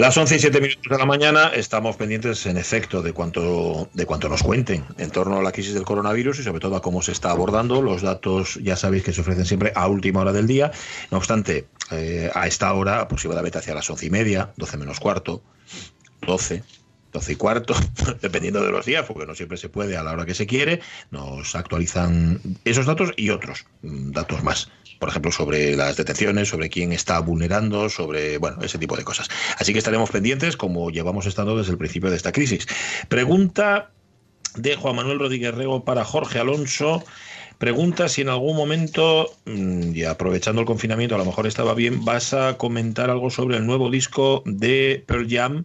Las 11 y 7 minutos de la mañana estamos pendientes, en efecto, de cuanto, de cuanto nos cuenten en torno a la crisis del coronavirus y sobre todo a cómo se está abordando. Los datos ya sabéis que se ofrecen siempre a última hora del día. No obstante, eh, a esta hora, aproximadamente hacia las 11 y media, 12 menos cuarto, 12, 12 y cuarto, dependiendo de los días, porque no siempre se puede a la hora que se quiere, nos actualizan esos datos y otros mm, datos más. Por ejemplo, sobre las detenciones, sobre quién está vulnerando, sobre, bueno, ese tipo de cosas. Así que estaremos pendientes, como llevamos estando desde el principio de esta crisis. Pregunta de Juan Manuel Rodríguez Rego para Jorge Alonso. Pregunta si en algún momento, mm, y aprovechando el confinamiento, a lo mejor estaba bien, vas a comentar algo sobre el nuevo disco de Pearl Jam,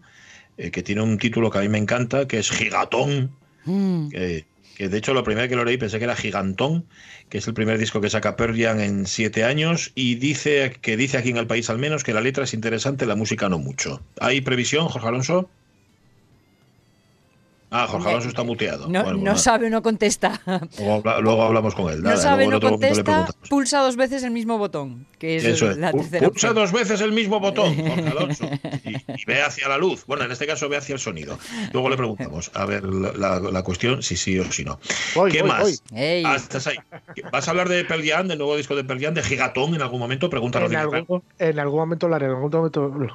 eh, que tiene un título que a mí me encanta, que es Gigatón. Mm. que, que de hecho la primera que lo leí pensé que era Gigantón, que es el primer disco que saca Pearl Jam en siete años, y dice que dice aquí en el país al menos que la letra es interesante, la música no mucho. ¿Hay previsión, Jorge Alonso? Ah, Jorge Alonso está muteado. No, Bueno, no nada. sabe, no contesta. Luego, habla- luego hablamos con él. No sabe, no contesta, pulsa dos veces el mismo botón, que es Eso es. la tercera Pulsa opción. dos veces el mismo botón, Jorge Alonso, y, y ve hacia la luz. Bueno, en este caso ve hacia el sonido. Luego le preguntamos a ver la, la- la cuestión, si sí o si no. Voy, ¿Qué voy, más? voy. Ah, estás ahí. ¿Vas a hablar de Pearl Jam, del nuevo disco de Pearl Jam, de Gigatón en algún momento? Pregunta En algún, en algún momento lo haré, en algún momento lo,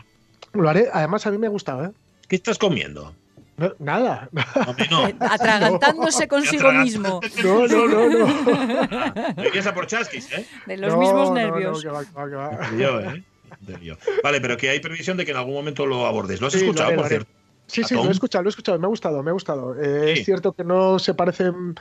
lo haré. Además, a mí me ha gustado, ¿eh? ¿Qué estás comiendo? No, nada. A mí no. Eh, Atragantándose consigo mismo. No, no, no, no. Por chasquis, ¿eh? De los No, mismos nervios. no, que va, que va, que va. Yo, ¿eh? Yo. Vale, pero que hay previsión de que en algún momento lo abordes. ¿Lo has Sí, lo escuchado, haré, por cierto? Sí, sí, lo he escuchado, lo he escuchado, me ha gustado, me ha gustado. Eh, Sí. Es cierto que no se parecen,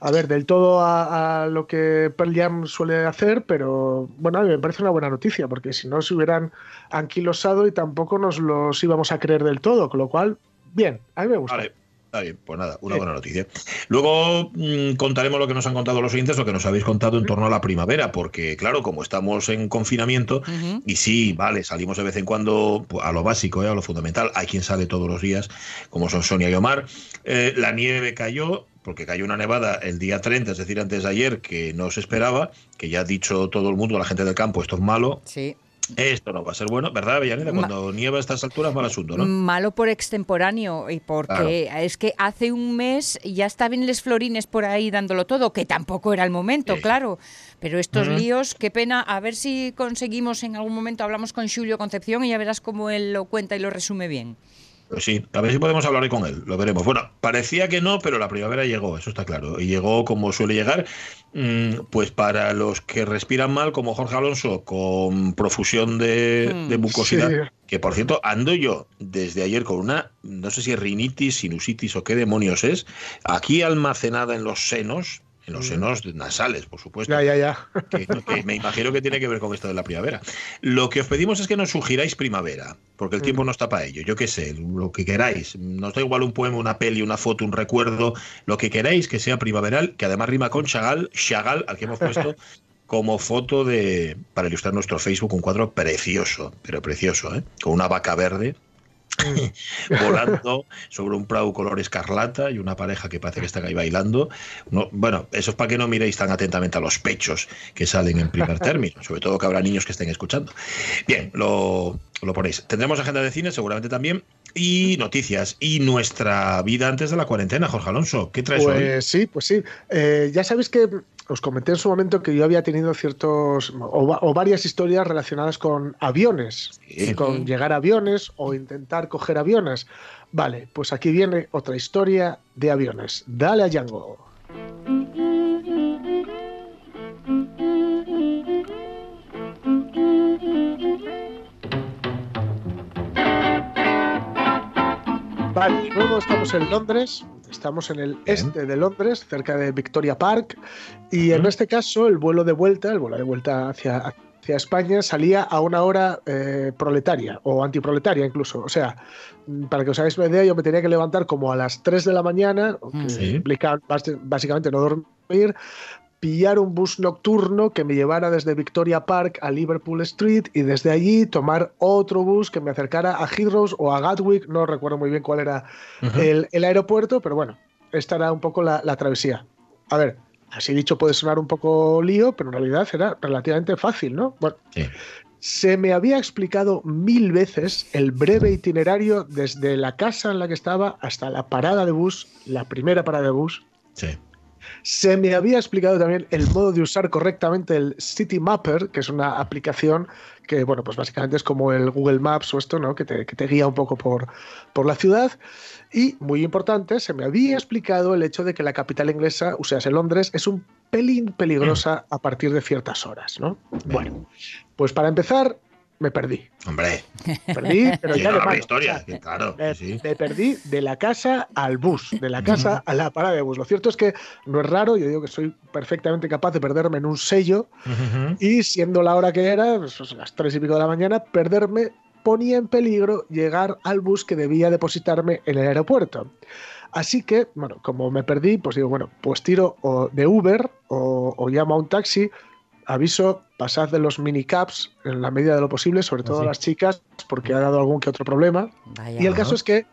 a ver, del todo a, a lo que Pearl Jam suele hacer, pero bueno, a mí me parece una buena noticia, porque si no se hubieran anquilosado y tampoco nos los íbamos a creer del todo, con lo cual, bien, a mí me gusta. Vale. Está bien, pues nada, una Sí. buena noticia. Luego mm, contaremos lo que nos han contado los oyentes, lo que nos habéis contado en torno a la primavera, porque claro, como estamos en confinamiento, y sí, vale, salimos de vez en cuando pues, a lo básico, ¿eh? a lo fundamental. Hay quien sale todos los días, como son Sonia y Omar. Eh, la nieve cayó, porque cayó una nevada el día 30, es decir, antes de ayer, que no se esperaba, que ya ha dicho todo el mundo, la gente del campo, esto es malo, Sí. Esto no va a ser bueno, ¿verdad, Avellaneda? Ma- Cuando nieva a estas alturas, mal asunto, ¿no? Malo por extemporáneo y porque es que hace un mes ya estaban les florines por ahí dándolo todo, que tampoco era el momento, Sí. claro. Pero estos líos, qué pena, a ver si conseguimos en algún momento, hablamos con Julio Concepción y ya verás cómo él lo cuenta y lo resume bien. Pues sí, a ver si podemos hablar hoy con él, lo veremos. Bueno, parecía que no, pero la primavera llegó, eso está claro. Y llegó como suele llegar, mm, pues para los que respiran mal, como Jorge Alonso, con profusión de, de mucosidad. Sí. Que por cierto, ando yo desde ayer con una, no sé si es rinitis, sinusitis o qué demonios es, aquí almacenada en los senos, en los Mm. senos nasales, por supuesto Ya, ya, ya. que, que me imagino que tiene que ver con esto de la primavera. Lo que os pedimos es que nos sugiráis primavera, porque el tiempo no está para ello. Yo qué sé, lo que queráis. Nos da igual un poema, una peli, una foto, un recuerdo, lo que queráis que sea primaveral, que además rima con Chagall, Chagall, al que hemos puesto como foto de para ilustrar nuestro Facebook un cuadro precioso, pero precioso, ¿eh? con una vaca verde volando sobre un prado color escarlata y una pareja que parece que están ahí bailando. No, bueno, eso es para que no miréis tan atentamente a los pechos que salen en primer término, sobre todo que habrá niños que estén escuchando. Bien, lo, lo ponéis. Tendremos agenda de cine seguramente también y noticias y nuestra vida antes de la cuarentena, Jorge Alonso. ¿Qué traes hoy? Pues sí, pues sí. Eh, ya sabéis que os comenté en su momento que yo había tenido ciertos o, va- o varias historias relacionadas con aviones, Sí. con llegar a aviones o intentar coger aviones. Vale, pues aquí viene otra historia de aviones. Dale a Django. Vale, luego estamos en Londres, estamos en el este de Londres, cerca de Victoria Park, y en este caso el vuelo de vuelta, el vuelo de vuelta hacia, hacia España salía a una hora eh, proletaria o antiproletaria incluso. O sea, mm, para que os hagáis una idea, yo me tenía que levantar como a las 3 de la mañana, que Mm. Sí. implica básicamente no dormir, pillar un bus nocturno que me llevara desde Victoria Park a Liverpool Street y desde allí tomar otro bus que me acercara a Heathrow o a Gatwick, no recuerdo muy bien cuál era el, el aeropuerto, pero bueno, esta era un poco la, la travesía. A ver, así dicho puede sonar un poco lío, pero en realidad era relativamente fácil, ¿no? Bueno, Sí. se me había explicado mil veces el breve itinerario desde la casa en la que estaba hasta la parada de bus, la primera parada de bus. Sí. Se me había explicado también el modo de usar correctamente el City Mapper, que es una aplicación que, bueno, pues básicamente es como el Google Maps o esto, ¿no? Que te, que te guía un poco por, por la ciudad. Y, muy importante, se me había explicado el hecho de que la capital inglesa, o sea, Londres, es un pelín peligrosa a partir de ciertas horas, ¿no? Bueno, pues para empezar, me perdí. Hombre, Perdí, pero ya de la mano. historia, que claro, me, sí. me perdí de la casa al bus, de la casa a la parada de bus. Lo cierto es que no es raro, yo digo que soy perfectamente capaz de perderme en un sello y siendo la hora que era, pues, pues, las tres y pico de la mañana, perderme ponía en peligro llegar al bus que debía depositarme en el aeropuerto. Así que, bueno, como me perdí, pues digo, bueno, pues tiro o de Uber o, o llamo a un taxi. Aviso, pasad de los minicabs en la medida de lo posible, sobre todo sí. las chicas, porque ha dado algún que otro problema. Vaya. Y el caso es que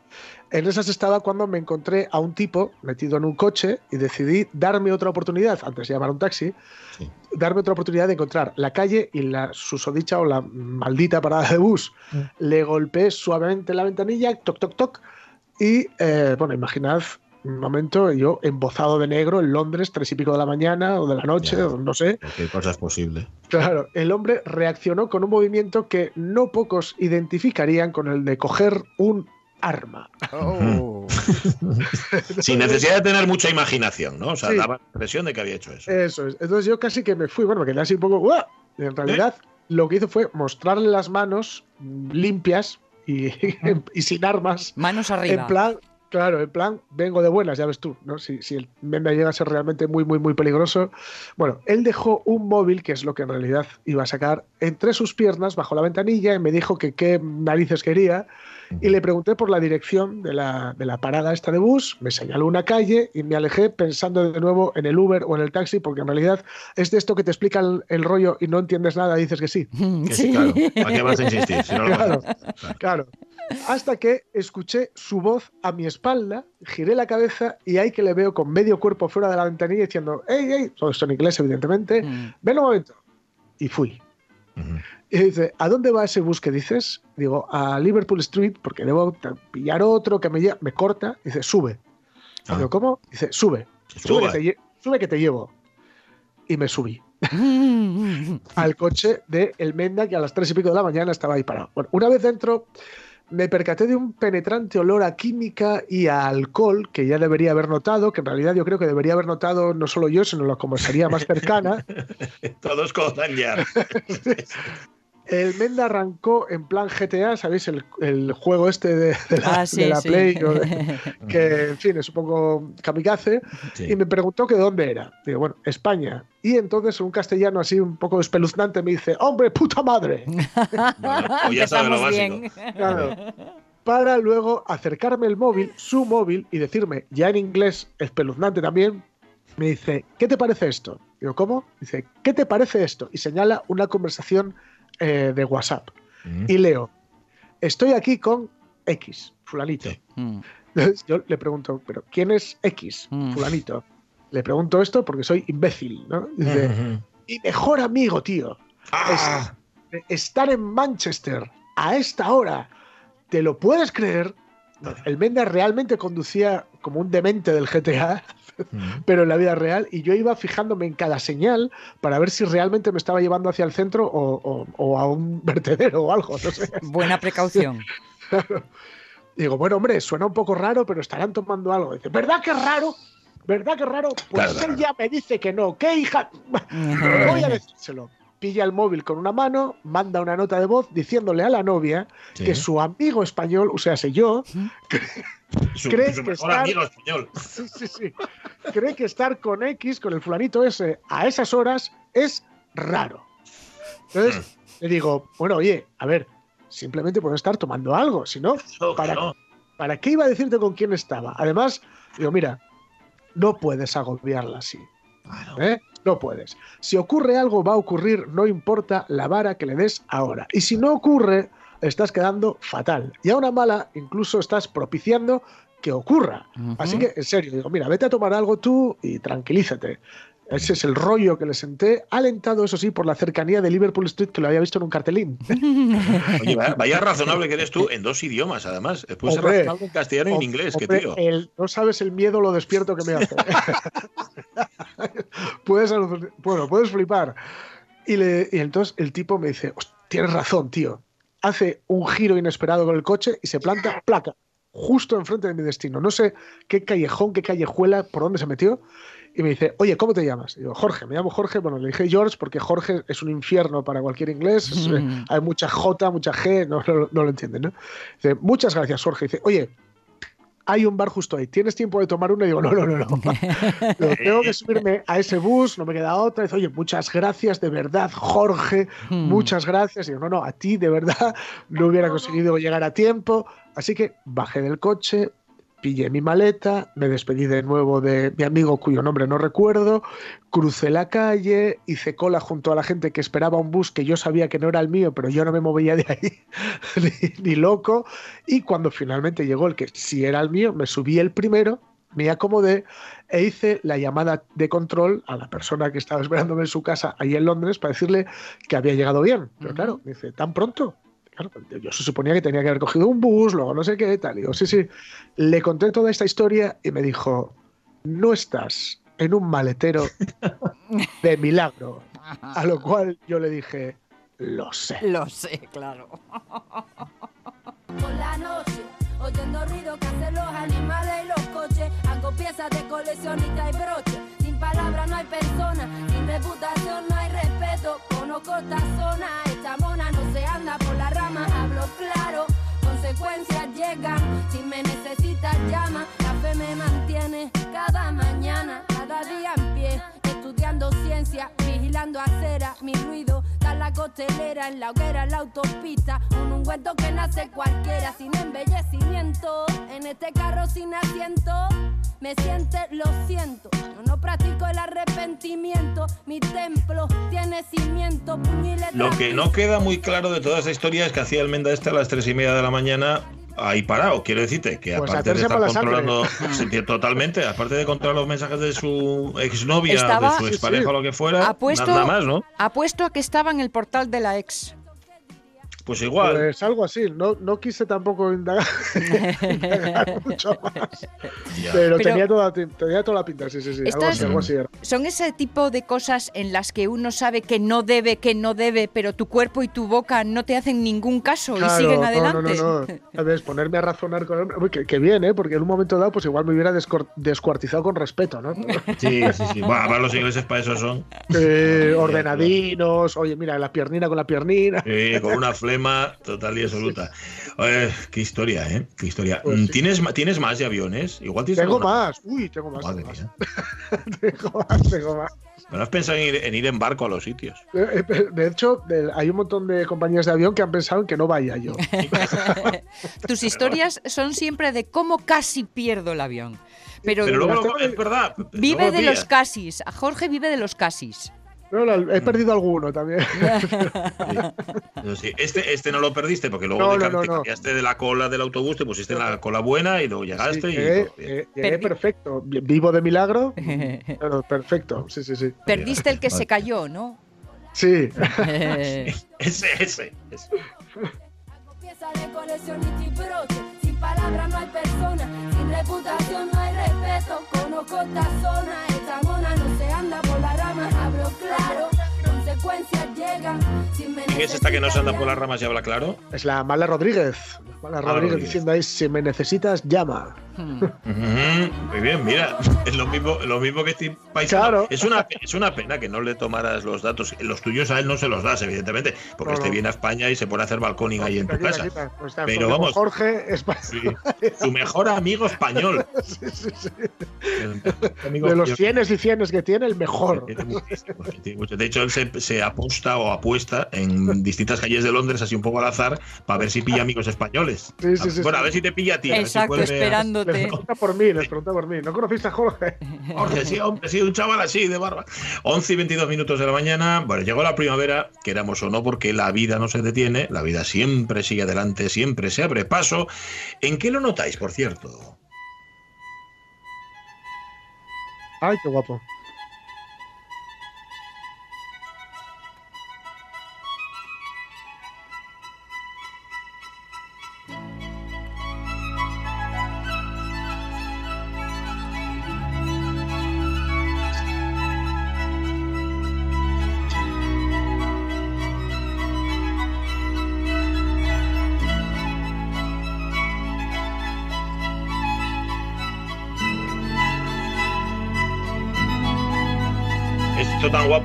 en esas estaba cuando me encontré a un tipo metido en un coche y decidí darme otra oportunidad, antes de llamar a un taxi, Sí. darme otra oportunidad de encontrar la calle y la susodicha o la maldita parada de bus. Mm. Le golpeé suavemente la ventanilla, toc, toc, toc, y eh, bueno, imaginad un momento, yo embozado de negro en Londres, tres y pico de la mañana o de la noche, Ya. o no sé, Cualquier cosa es posible. Claro, el hombre reaccionó con un movimiento que no pocos identificarían con el de coger un arma. Oh. Sin necesidad de tener mucha imaginación, ¿no? O sea, Sí. daba la impresión de que había hecho eso. Eso es. Entonces yo casi que me fui, bueno, me quedé así un poco... ¡guau! Y en realidad lo que hizo fue mostrarle las manos limpias y, y sin armas. Manos arriba. En plan, claro, en plan, vengo de buenas, ya ves tú, ¿no? Si, si el menda llega a ser realmente muy, muy, muy peligroso. Bueno, él dejó un móvil, que es lo que en realidad iba a sacar, entre sus piernas, bajo la ventanilla, y me dijo que qué narices quería. Y le pregunté por la dirección de la, de la parada esta de bus, me señaló una calle y me alejé pensando de nuevo en el Uber o en el taxi, porque en realidad es de esto que te explica el, el rollo y no entiendes nada, dices que sí. Que sí, claro. ¿Para qué vas a insistir? Si no lo a Claro, hacer? claro. Hasta que escuché su voz a mi espalda, giré la cabeza y ahí que le veo con medio cuerpo fuera de la ventanilla diciendo, ¡Ey, ey! Todo esto en inglés, evidentemente. Mm. Ven un momento. Y fui. Ujú. Y dice, ¿a dónde va ese bus que dices? Digo, a Liverpool Street, porque debo pillar otro que me, lle- me corta. Dice, sube. Ah. Digo, ¿cómo? Dice, sube. Que, te, sube que te llevo. Y me subí al coche de El Menda, que a las tres y pico de la mañana estaba ahí parado. Bueno, una vez dentro, me percaté de un penetrante olor a química y a alcohol que ya debería haber notado, que en realidad yo creo que debería haber notado no solo yo, sino la comisaría más cercana. Todos codan ya. El Menda arrancó en plan GTA, ¿sabéis? El, el juego este de, de la, Ah, sí, de la sí. Play, que en fin es un poco kamikaze, Sí. y me preguntó que de dónde era. Digo, bueno, España. Y entonces un castellano así un poco espeluznante me dice, hombre, puta madre. Bueno, pues ya sabe lo básico. bien. Claro. Para luego acercarme el móvil, su móvil, y decirme, ya en inglés espeluznante también, me dice, ¿qué te parece esto? Digo, ¿cómo? Dice, ¿qué te parece esto? Y señala una conversación eh, de WhatsApp. Mm. Y leo, estoy aquí con X, fulanito. Sí. Mm. Entonces yo le pregunto, ¿pero quién es X, Mm. fulanito? Le pregunto esto porque soy imbécil, ¿no? Dice, mi mejor amigo, tío. Ah, Es- estar en Manchester a esta hora, ¿te lo puedes creer? El Menda realmente conducía como un demente del GTA, mm. pero en la vida real, y yo iba fijándome en cada señal para ver si realmente me estaba llevando hacia el centro o, o- o a un vertedero o algo, no sé. Buena precaución. Digo, bueno, hombre, suena un poco raro, pero estarán tomando algo. Dice, ¿verdad que es raro? ¿Verdad que es raro? Pues Claro, él ya me dice que no. ¿Qué hija? Voy a decírselo. Pilla el móvil con una mano, manda una nota de voz diciéndole a la novia Sí. que su amigo español, o sea, sé yo, Su, cree su que estar- amigo español. sí, sí, sí, cree que estar con X, con el fulanito ese, a esas horas es raro. Entonces hmm. le digo, bueno, oye, a ver, simplemente puedo estar tomando algo, si no, ¿para, ¿para qué iba a decirte con quién estaba? Además, digo, mira, no puedes agobiarla así. ¿eh? No puedes. Si ocurre algo, va a ocurrir, no importa la vara que le des ahora. Y si no ocurre, estás quedando fatal. Y a una mala, incluso estás propiciando que ocurra. Así que, en serio, digo, mira, vete a tomar algo tú y tranquilízate. Ese es el rollo que le senté, alentado, eso sí, por la cercanía de Liverpool Street, que lo había visto en un cartelín. Oye, vaya, razonable que eres tú en dos idiomas, además. Puedes ser razonable en castellano y en inglés, que tío. no sabes el miedo, lo despierto que me hace. puedes, bueno, puedes flipar. Y, le, y entonces el tipo me dice, tienes razón, tío. Hace un giro inesperado con el coche y se planta, placa, justo enfrente de mi destino. No sé qué callejón, qué callejuela, por dónde se metió y me dice, oye, ¿cómo te llamas? Y digo, Jorge, me llamo Jorge. Bueno, le dije George porque Jorge es un infierno para cualquier inglés. Eh, hay mucha J, mucha G, no, lo entienden, ¿no? Dice, muchas gracias, Jorge. Dice, oye, hay un bar justo ahí. ¿Tienes tiempo de tomar uno? Y digo, no, no, no, no. tengo que subirme a ese bus, no me queda otra. Dice, oye, muchas gracias, de verdad, Jorge, hmm. muchas gracias. Y digo, no, no, a ti, de verdad, no hubiera conseguido llegar a tiempo. Así que bajé del coche, pillé mi maleta, me despedí de nuevo de mi amigo cuyo nombre no recuerdo, crucé la calle, hice cola junto a la gente que esperaba un bus que yo sabía que no era el mío, pero yo no me movía de ahí ni, loco, y cuando finalmente llegó el que sí era el mío, me subí el primero, me acomodé e hice la llamada de control a la persona que estaba esperándome en su casa ahí en Londres para decirle que había llegado bien. Pero claro, me dice, ¿tan pronto? Yo se suponía que tenía que haber cogido un bus, luego no sé qué, tal. Y digo, sí, sí. Le conté toda esta historia y me dijo, no estás en un maletero de milagro. A lo cual yo le dije, lo sé. Lo sé, claro. Por la noche, oyendo ruido que hacen los animales y los coches, hago piezas de coleccionista y broche. Sin palabras no hay persona, sin reputación no hay respeto. Conozco esta zona, esta mona no se anda por la rama, hablo claro. Consecuencias llegan, si me necesitas llama, la fe me mantiene cada mañana, cada día en pie, estudiando ciencia, vigilando acera, mi ruido da la costelera, en la hoguera, en la autopista, un ungüento que nace cualquiera, sin embellecimiento, en este carro sin asiento me siente, lo siento. Yo no practico el arrepentimiento. Mi templo tiene cimiento, Lo que no queda muy claro de toda esa historia es que hacía el Menda este a las tres y media de la mañana ahí parado. Quiero decirte que pues aparte de estar controlando totalmente, aparte de controlar los mensajes de su exnovia, de su expareja o lo que fuera, apuesto, nada más, ¿no? Apuesto a que estaba en el portal de la ex. Pues igual. Pues algo así. No, no quise tampoco indagar, mucho más. Pero, tenía, toda, tenía, toda, la pinta, sí, sí, sí. Algo así, algo así Son ese tipo de cosas en las que uno sabe que no debe, que no debe, pero tu cuerpo y tu boca no te hacen ningún caso y siguen adelante. No, no, no. ¿Sabes? Ponerme a razonar con él. Que, que, bien, ¿eh? Porque en un momento dado, pues igual me hubiera descuartizado con respeto, ¿no? Sí, sí, sí. Bueno, los ingleses para eso son. ordenadinos. Oye, mira, la piernina con la piernina. Sí, con una flecha total y absoluta. qué historia, ¿eh? Qué historia. Pues ¿Tienes, ¿Tienes más de aviones? Igual tienes Tengo más. Uy, tengo más. tengo, más. tengo más, tengo más. ¿No has pensado en ir, en barco a los sitios? Eh, eh, de hecho, hay un montón de compañías de avión que han pensado en que no vaya yo. Tus historias son siempre de cómo casi pierdo el avión. Pero, luego, es verdad. Vive de los casis. A Jorge vive de los casis he perdido alguno también. este, este no lo perdiste porque luego te, cambiaste de la cola del autobús, te pusiste en la cola buena y luego llegaste. y, perfecto. Vivo de milagro. perfecto. Sí, sí, sí. Perdiste el que se cayó, ¿no? Sí. ese, ese. ese. Sin palabras no hay persona, sin reputación no hay respeto. Conozco esta zona, anda por la rama, hablo claro. Consecuencias llegan. ¿Quién es esta que no se anda por las ramas y habla claro? Es la Mala Rodríguez. Mala Rodríguez, diciendo ahí: si me necesitas, llama. Muy bien, mira, es lo mismo, lo mismo que este país. Claro. Es una, es una pena que no le tomaras los datos. Los tuyos a él no se los das, evidentemente, porque No, este no. viene a España y se pone a hacer balconing ahí en tu Quita, casa. quita. Pues Pero vamos. Jorge es Sí, Su mejor amigo español. sí, sí, sí. El mejor amigo de los cienes y cienes que tiene, el mejor. Tiene mucho. De hecho, él se, se aposta o apuesta en distintas calles de Londres, así un poco al azar, para ver si pilla amigos españoles. Sí, sí, sí, bueno, sí. a ver si te pilla a ti. a ver si Exacto, a- Les esperándote. pregunta por mí, les pregunta por mí. ¿No conociste a Jorge? Jorge, sí, hombre, sí, un chaval así de barba. 11 y 22 minutos de la mañana. Bueno, llegó la primavera, queramos o no, porque la vida no se detiene, la vida siempre sigue adelante, siempre se abre paso. ¿En qué lo notáis, por cierto? Ay, qué guapo.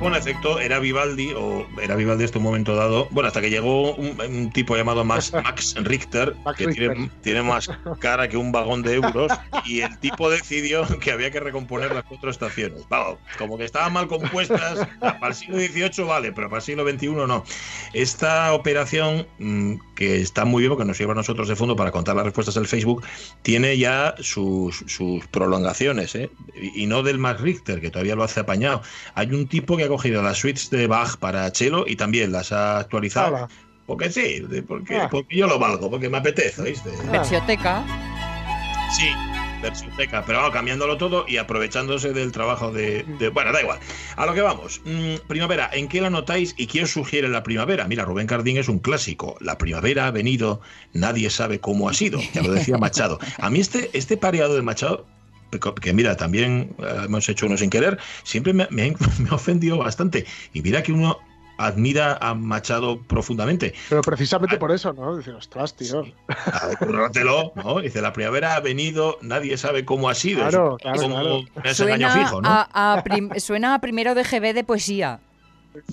En efecto, era Vivaldi, o era Vivaldi hasta un momento dado. Bueno, hasta que llegó un, un tipo llamado Max, Max Richter, Max que Richter. Tiene, tiene más cara que un vagón de euros, y el tipo decidió que había que recomponer las cuatro estaciones. Vamos, como que estaban mal compuestas, para el siglo XVIII vale, pero para el siglo XXI no. Esta operación, mm, que está muy bien porque nos lleva a nosotros de fondo para contar las respuestas del Facebook, tiene ya sus, sus prolongaciones, ¿eh? y y no del Max Richter, que todavía lo hace apañado. Hay un tipo que ha cogido las suites de Bach para cello y también las ha actualizado. Porque sí, porque, Ah. porque yo lo valgo, porque me apetece, ¿viste? Sí, pero cambiándolo todo y aprovechándose del trabajo de, Bueno, da igual. A lo que vamos. Mm, primavera, ¿en qué la notáis y os sugiere la primavera? Mira, Rubén Cardín es un clásico. La primavera ha venido, nadie sabe cómo ha sido. Ya lo decía Machado. A mí este, este pareado de Machado que mira, también eh, hemos hecho uno sin querer, siempre me, me me ha ofendido bastante. Y mira que uno admira a Machado profundamente. Pero precisamente por eso, ¿no? Dice, ostras, tío. Currátelo, ¿no? Dice, la primavera ha venido, nadie sabe cómo ha sido. Claro, Es claro, como claro. me has engañado Suena, fijo, ¿no? a, a prim- suena a primero de GB de poesía.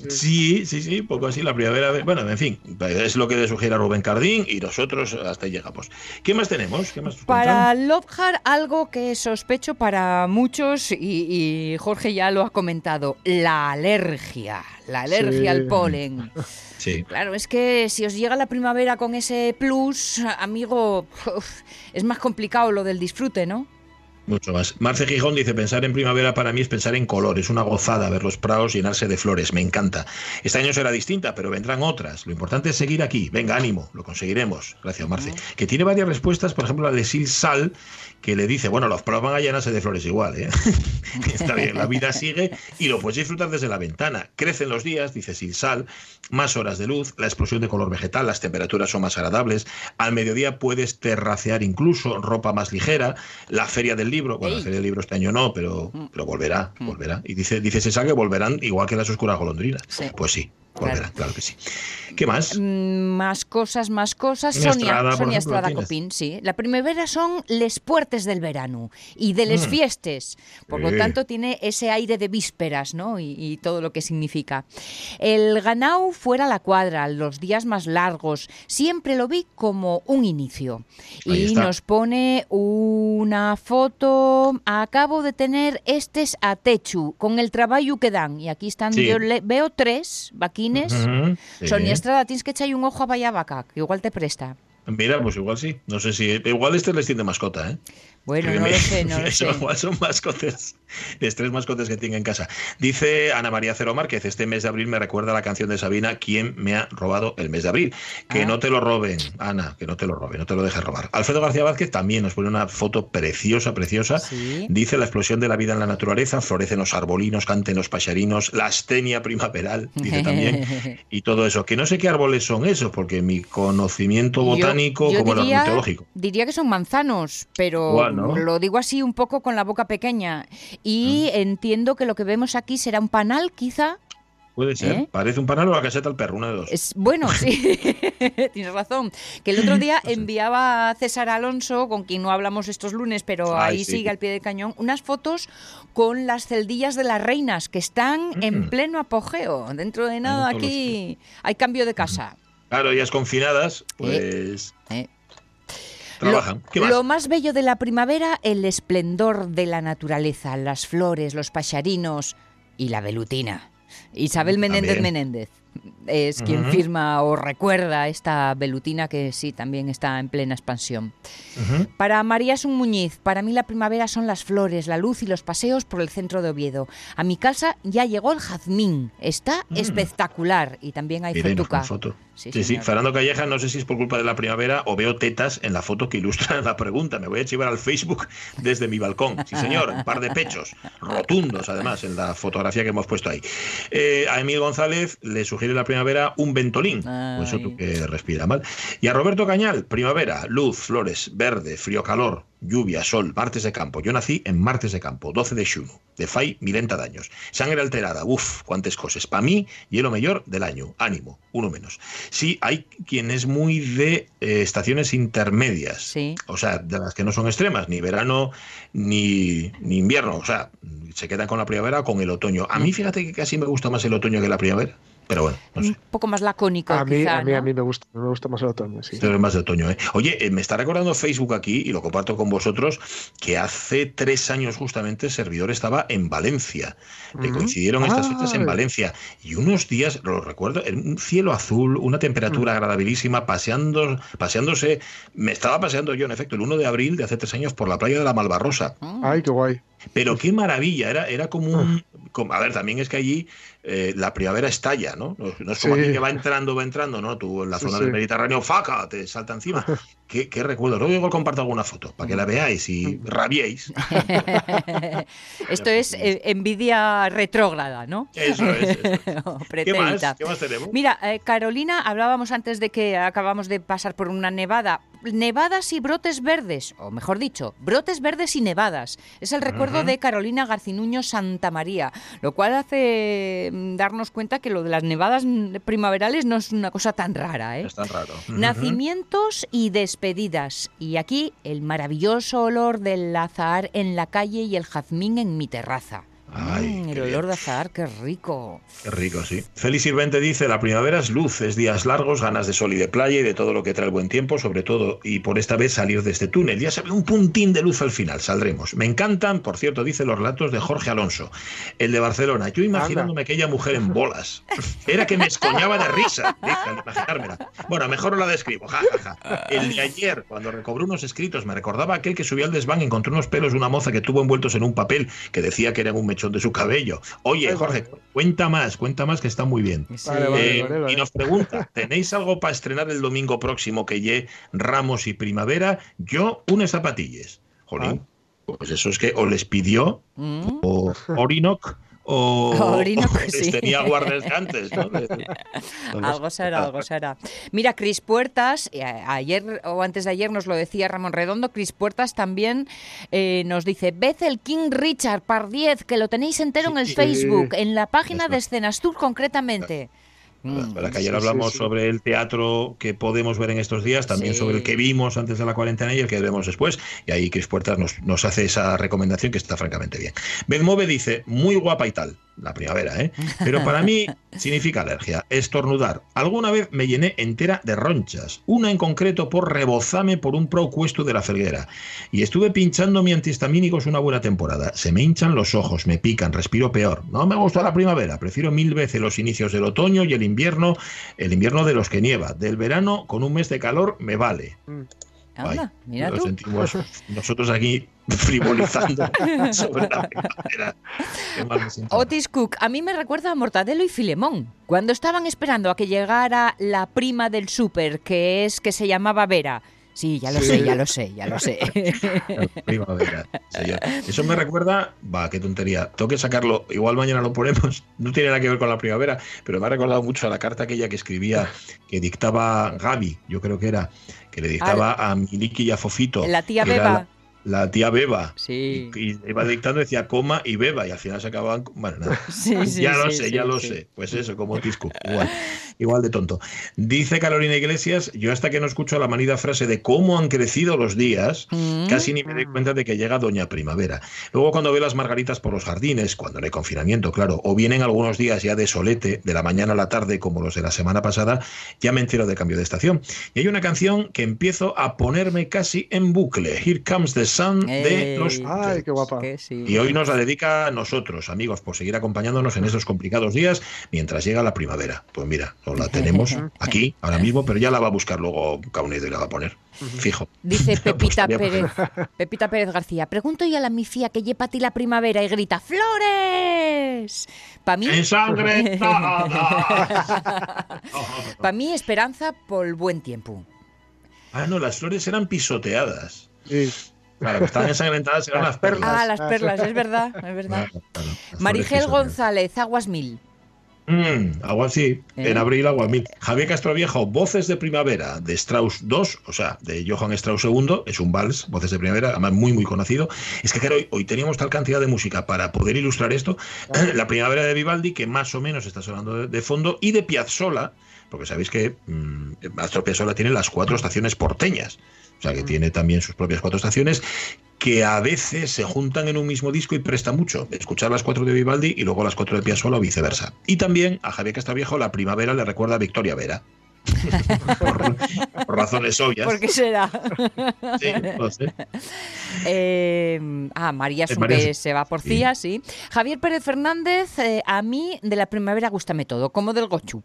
Sí, sí, sí, poco así la primavera. Bueno, en fin, es lo que le sugiere a Rubén Cardín y nosotros hasta ahí llegamos. ¿Qué más tenemos? ¿Qué más nos Para? Lovehard, algo que sospecho para muchos, y, y Jorge ya lo ha comentado, la alergia. La alergia Sí. al polen. Sí. Claro, es que si os llega la primavera con ese plus, amigo, es más complicado lo del disfrute, ¿no? Mucho más. Marce Gijón dice, pensar en primavera para mí es pensar en color, es una gozada ver los prados llenarse de flores, me encanta. Este año será distinta, pero vendrán otras. Lo importante es seguir aquí. Venga, ánimo, lo conseguiremos. Gracias, Marce. Que tiene varias respuestas, por ejemplo, la de Sil Sal, que le dice, bueno, los prados van a llenarse de flores igual, ¿eh? Está bien, la vida sigue y lo puedes disfrutar desde la ventana. Crecen los días, dice Sil Sal, más horas de luz, la explosión de color vegetal, las temperaturas son más agradables, al mediodía puedes terracear incluso, ropa más ligera, la feria del libro, bueno, la feria del libro este año no, pero, pero volverá, volverá. Y dice, dice César que volverán igual que las oscuras golondrinas. Sí. Pues sí, Claro. que sí. ¿Qué más? Mm, Más cosas, más cosas. Sonia Sonia, Estrada, Sonia ejemplo, Estrada. Copín, sí. La primavera son les puertes del verano y de les Mm. fiestes. Por lo tanto, tiene ese aire de vísperas, ¿no? Y, y todo lo que significa. El ganao fuera la cuadra, los días más largos. Siempre lo vi como un inicio. Ahí y está. nos pone una foto. Acabo de tener estes a techu con el trabajo que dan. Y aquí están, Sí. yo le- veo tres sí. Sonia Estrada, tienes que echarle un ojo a Vallabaca, que igual te presta. Mira, pues igual sí. No sé si. Igual este les tiene mascota, ¿eh? Bueno, no lo sé, no lo eso sé. son mascotes, los tres mascotes que tengo en casa. Dice Ana María Cero Márquez, este mes de abril me recuerda la canción de Sabina, ¿Quién me ha robado el mes de abril? Que Ah. no te lo roben, Ana, que no te lo roben, no te lo dejes robar. Alfredo García Vázquez también nos pone una foto preciosa, preciosa. Sí. Dice la explosión de la vida en la naturaleza, florecen los arbolinos, canten los paxarinos, la astenia primaveral, dice también, y todo eso. Que no sé qué árboles son esos, porque mi conocimiento botánico, yo como el diría- ornitológico. Diría que son manzanos, pero ¿no? lo digo así un poco con la boca pequeña. Y Mm. entiendo que lo que vemos aquí será un panal, quizá. Puede ser. ¿Eh? Parece un panal o la caseta al perro, una de dos. Es, bueno, sí, tienes razón. Que el otro día enviaba a César Alonso, con quien no hablamos estos lunes, pero Ay, ahí sí. sigue al pie del cañón, unas fotos con las celdillas de las reinas, que están en Mm. pleno apogeo. Dentro de nada los aquí hay cambio de casa. Claro, ellas confinadas, pues ¿eh? Trabajan. ¿Qué lo, más? lo más bello de la primavera, el esplendor de la naturaleza, las flores, los paxarinos y la velutina. Isabel Menéndez También. Menéndez es quien firma o recuerda esta velutina que sí, también está en plena expansión. Para María Sun Muñiz, para mí la primavera son las flores, la luz y los paseos por el centro de Oviedo. A mi casa ya llegó el jazmín, está Mm. espectacular y también hay Mira, Sí, Sí. Fernando Calleja, no sé si es por culpa de la primavera o veo tetas en la foto que ilustra la pregunta. Me voy a chivar al Facebook desde mi balcón. Sí, señor, un par de pechos, rotundos además, en la fotografía que hemos puesto ahí. Eh, a Emil González le sugiere la primavera un ventolín. Pues eso Ay. tú que respira mal. Y a Roberto Cañal, primavera, luz, flores, verde, frío, calor, lluvia, sol, martes de campo. Yo nací en martes de campo, 12 de xuno, de fai milenta daños. Sangre alterada, uf, cuántas cosas. Para mí, hielo mayor del año, ánimo, uno menos. Sí, hay quien es muy de eh, estaciones intermedias. Sí. O sea, de las que no son extremas, ni verano ni, ni invierno. O sea, se quedan con la primavera o con el otoño. A mí, fíjate que casi me gusta más el otoño que la primavera. Pero bueno, no sé. Un poco más lacónico, A mí, quizá, a mí, ¿no? a mí me gusta, me gusta más el otoño, sí. Pero es más de otoño, ¿eh? Oye, eh, me está recordando Facebook aquí, y lo comparto con vosotros, que hace tres años justamente el servidor estaba en Valencia. Coincidieron estas Ah, fechas en Valencia. Y unos días, lo recuerdo, en un cielo azul, una temperatura agradabilísima, paseando, paseándose. Me estaba paseando yo, en efecto, el 1 de abril de hace tres años por la playa de la Malvarrosa. Mm. Ay, qué guay. Pero qué maravilla, era, era como un... como- a ver, también es que allí eh, la primavera estalla, ¿no? No, no es como Sí. aquí que va entrando, va entrando, ¿no? Tú en la Sí, zona sí. del Mediterráneo, ¡faca! Te salta encima. ¿Qué, qué recuerdo? Luego igual comparto alguna foto para que la veáis y rabiéis. Esto es eh, envidia retrógrada, ¿no? Eso es. eso es. O ¿Qué pretérita. más? ¿Qué más tenemos? Mira, eh, Carolina, hablábamos antes de que acabamos de pasar por una nevada. Nevadas y brotes verdes, o mejor dicho, brotes verdes y nevadas. Es el recuerdo de Carolina Garcinuño Santa María, lo cual hace mm, darnos cuenta que lo de las nevadas mm, primaverales no es una cosa tan rara. ¿eh? Es tan raro. Nacimientos y despedidas. Y aquí el maravilloso olor del azahar en la calle y el jazmín en mi terraza. Ay, Mm, el olor de azahar, qué rico. Qué rico, sí. Félix Sirvente dice, la primavera es luz, es días largos, ganas de sol y de playa y de todo lo que trae el buen tiempo, sobre todo, y por esta vez salir de este túnel. Ya se ve un puntín de luz al final, saldremos. Me encantan, por cierto, dice los relatos de Jorge Alonso, el de Barcelona. Yo imaginándome aquella mujer en bolas. Era que me escoñaba de risa, al imaginármela. Bueno, mejor no la describo, ja, ja, ja. El de ayer, cuando recobró unos escritos, me recordaba aquel que subió al desván, encontró unos pelos de una moza que tuvo envueltos en un papel que decía que eran un mechón de su cabello. Oye, Jorge, cuenta más, cuenta más que está muy bien. Vale, vale, Eh, vale, vale. Y nos pregunta, ¿tenéis algo para estrenar el domingo próximo que ye Ramos y Primavera? Yo, unas zapatillas. Jolín, pues eso es que o les pidió Mm. o Orinoc o, sí. tenía guardas antes, ¿no? De- no lo Algo será, algo será. Mira, Cris Puertas, eh, ayer o antes de ayer nos lo decía Ramón Redondo, Cris Puertas también eh, nos dice, ved el King Richard par 10, que lo tenéis entero en el Sí. Facebook, en la página Eso. de Escenas Tour concretamente. Mm. Para que ayer Sí, hablamos sí, sí. sobre el teatro que podemos ver en estos días, también sobre el que vimos antes de la cuarentena y el que veremos después. Y ahí Cris Puertas nos, nos hace esa recomendación que está francamente bien. Bedmove dice, muy guapa y tal, la primavera, ¿eh? Pero para mí significa alergia, estornudar. Alguna vez me llené entera de ronchas, una en concreto por rebozame por un procuesto de la felguera. Y estuve pinchando mi antihistamínicos una buena temporada. Se me hinchan los ojos, me pican, respiro peor. No me gusta la primavera, prefiero mil veces los inicios del otoño y el invierno, el invierno de los que nieva. Del verano, con un mes de calor, me vale. Anda, Ay, mira tú. sentimos nosotros aquí frivolizando sobre la primavera. Otis Cook, a mí me recuerda a Mortadelo y Filemón, cuando estaban esperando a que llegara la prima del súper, que es que se llamaba Vera. Sí, ya lo Sí. sé, ya lo sé, ya lo sé. Primavera. señor. Eso me recuerda, va, qué tontería. Tengo que sacarlo, igual mañana lo ponemos. No tiene nada que ver con la primavera, pero me ha recordado mucho a la carta aquella que escribía, que dictaba Gaby, yo creo que era, que le dictaba a Miliki y a Fofito. La tía Beba. La, tía Beba. Sí. Y, y iba dictando, decía coma y beba, y al final se acababan. Bueno, nada. Sí, sí, ya lo sé, ya lo sé. Pues eso, como Tisco. Igual, igual de tonto. Dice Carolina Iglesias: Yo hasta que no escucho la manida frase de cómo han crecido los días, Mm. casi ni me doy cuenta de que llega Doña Primavera. Luego, cuando veo las margaritas por los jardines, cuando no hay confinamiento, claro, o vienen algunos días ya de solete, de la mañana a la tarde, como los de la semana pasada, ya me entero de cambio de estación. Y hay una canción que empiezo a ponerme casi en bucle: Here Comes the Sun de los. Ay, qué guapa. Que sí. Y hoy nos la dedica a nosotros, amigos, por seguir acompañándonos en estos complicados días mientras llega la primavera. Pues mira, nos la tenemos aquí ahora mismo, pero ya la va a buscar luego Caunedo y la va a poner. Fijo. Dice Pepita Pérez, Pepita Pérez García, pregunto yo a la mifía que lleva a ti la primavera y grita ¡Flores! Para mí, ¡Ensangrentada! pa mí esperanza por el buen tiempo. ah, no, las flores eran pisoteadas. Sí. Claro, que estaban ensangrentadas eran Las las perlas. Ah, las perlas, es verdad, es verdad. Claro, claro, Marigel. González, Aguas Mil. Mm, agua así, ¿Eh? en abril agua mil. Javier Castroviejo, Voces de Primavera, de Strauss II, o sea, de Johann Strauss II, es un vals, Voces de Primavera, además muy, muy conocido. Es que claro, hoy, hoy teníamos tal cantidad de música para poder ilustrar esto. La Primavera de Vivaldi, que más o menos está sonando de, de fondo, y de Piazzolla, porque sabéis que mm, Astor Piazzolla tiene las cuatro estaciones porteñas. O sea, que tiene también sus propias cuatro estaciones que a veces se juntan en un mismo disco y presta mucho. Escuchar las cuatro de Vivaldi y luego las cuatro de Piazzolla o viceversa. Y también a Javier Castraviejo la primavera le recuerda a Victoria Vera. Por, por razones obvias. ¿Por qué será? Sí, no sé. Eh, ah, María Eh, María se va por. Cía, sí. Javier Pérez Fernández, eh, a mí de la primavera gústame todo, como del gochu.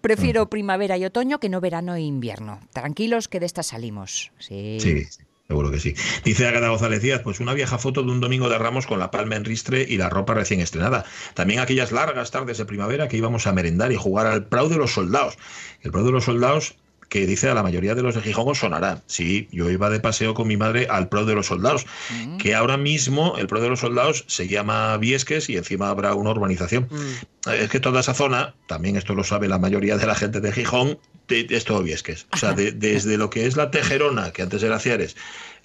Prefiero primavera y otoño que no verano e invierno. Tranquilos que de esta salimos. Sí, sí, seguro que sí. Dice Agatha González Díaz, pues una vieja foto de un domingo de Ramos con la palma en ristre y la ropa recién estrenada. También aquellas largas tardes de primavera que íbamos a merendar y jugar al Prado de los Soldados. El Prado de los Soldados que dice a la mayoría de los de Gijón os sonará. Sí, yo iba de paseo con mi madre al Prado de los Soldados, Mm. que ahora mismo el Prado de los Soldados se llama Viesques y encima habrá una urbanización. Mm. Es que toda esa zona, también esto lo sabe la mayoría de la gente de Gijón, de- es todo Viesques. O sea, de- desde lo que es la Tejerona, que antes era Ciares,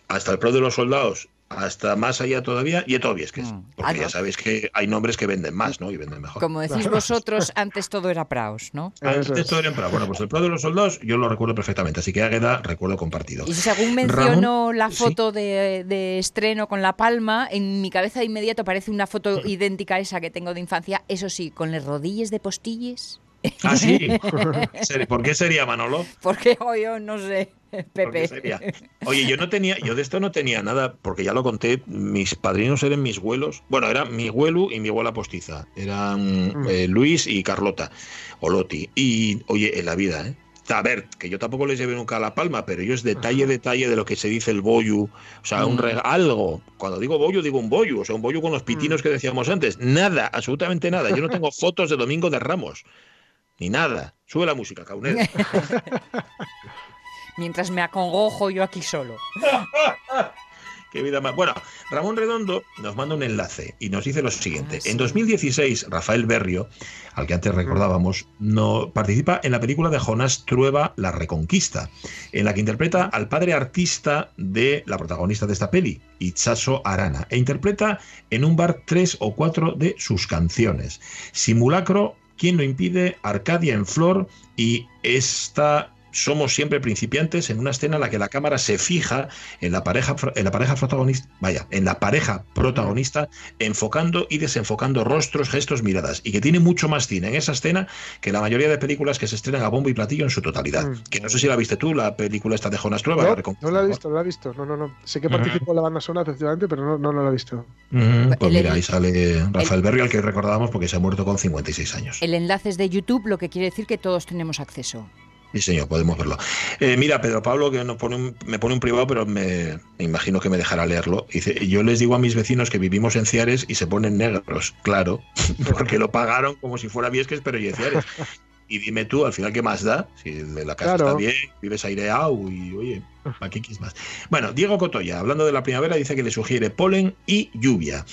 hasta el Pro de los Soldados, hasta más allá todavía, y es todo Viesques. Mm. Porque Ah, ya ¿no? sabéis que hay nombres que venden más, ¿no? Y venden mejor. Como decís vosotros, antes todo era praos, ¿no? Antes es. todo era Prado. Bueno, pues el Pro de los Soldados yo lo recuerdo perfectamente, así que Águeda recuerdo compartido. Y según mencionó Ramón, la sí. foto de, de estreno con la palma, en mi cabeza de inmediato parece una foto idéntica a esa que tengo de infancia, eso sí, con las rodillas de postilles. Ah, sí. ¿Por qué sería Manolo? Porque hoy yo no sé, ¿Por qué Pepe. sería? Oye, yo no tenía, yo de esto no tenía nada, porque ya lo conté, mis padrinos eran mis abuelos, bueno, eran mi abuelo y mi abuela postiza, eran Mm. eh, Luis y Carlota, o Loti, y oye, en la vida, ¿eh? A ver, que yo tampoco les llevé nunca a la palma, pero yo es detalle, detalle de lo que se dice el boyu, o sea, un Mm. algo. Cuando digo boyu, digo un boyu, o sea, un boyu con los pitinos que decíamos antes. Nada, absolutamente nada. Yo no tengo fotos de Domingo de Ramos, ni nada. Sube la música, Caunet. Mientras me acongojo yo aquí solo. Qué vida más. Bueno, Ramón Redondo nos manda un enlace y nos dice lo siguiente. En 2016, Rafael Berrio, al que antes recordábamos, no, participa en la película de Jonás Trueba, La Reconquista, en la que interpreta al padre artista de la protagonista de esta peli, Itzaso Arana, e interpreta en un bar tres o cuatro de sus canciones. Simulacro, ¿Quién lo impide? Arcadia en Flor y esta somos siempre principiantes en una escena en la que la cámara se fija en la pareja en la pareja protagonista, vaya, en la pareja protagonista enfocando y desenfocando rostros, gestos, miradas y que tiene mucho más cine en esa escena que la mayoría de películas que se estrenan a bombo y platillo en su totalidad. Mm. Que no sé si la viste tú, la película esta de Jonas Trueba. No, la no la he visto, no la he visto. No, no, no. Sé que Ujú. participó en la banda sonora, efectivamente, pero no, no, no la he visto. Ujú, Pues El- mira, ahí sale Rafael Berrio, al que recordábamos porque se ha muerto con 56 años. El enlace es de YouTube, lo que quiere decir que todos tenemos acceso. Sí, señor, podemos verlo. Eh, mira, Pedro Pablo, que nos pone un- me pone un privado, pero me, me imagino que me dejará leerlo. Dice, yo les digo a mis vecinos que vivimos en Ciares y se ponen negros, claro, porque lo pagaron como si fuera Viesques, pero y Ciares. Y dime tú, al final, ¿qué más da? Si la casa Claro. está bien, vives aireado y, oye, Aquí más. Bueno, Diego Cotoya, hablando de la primavera, dice que le sugiere polen y lluvia.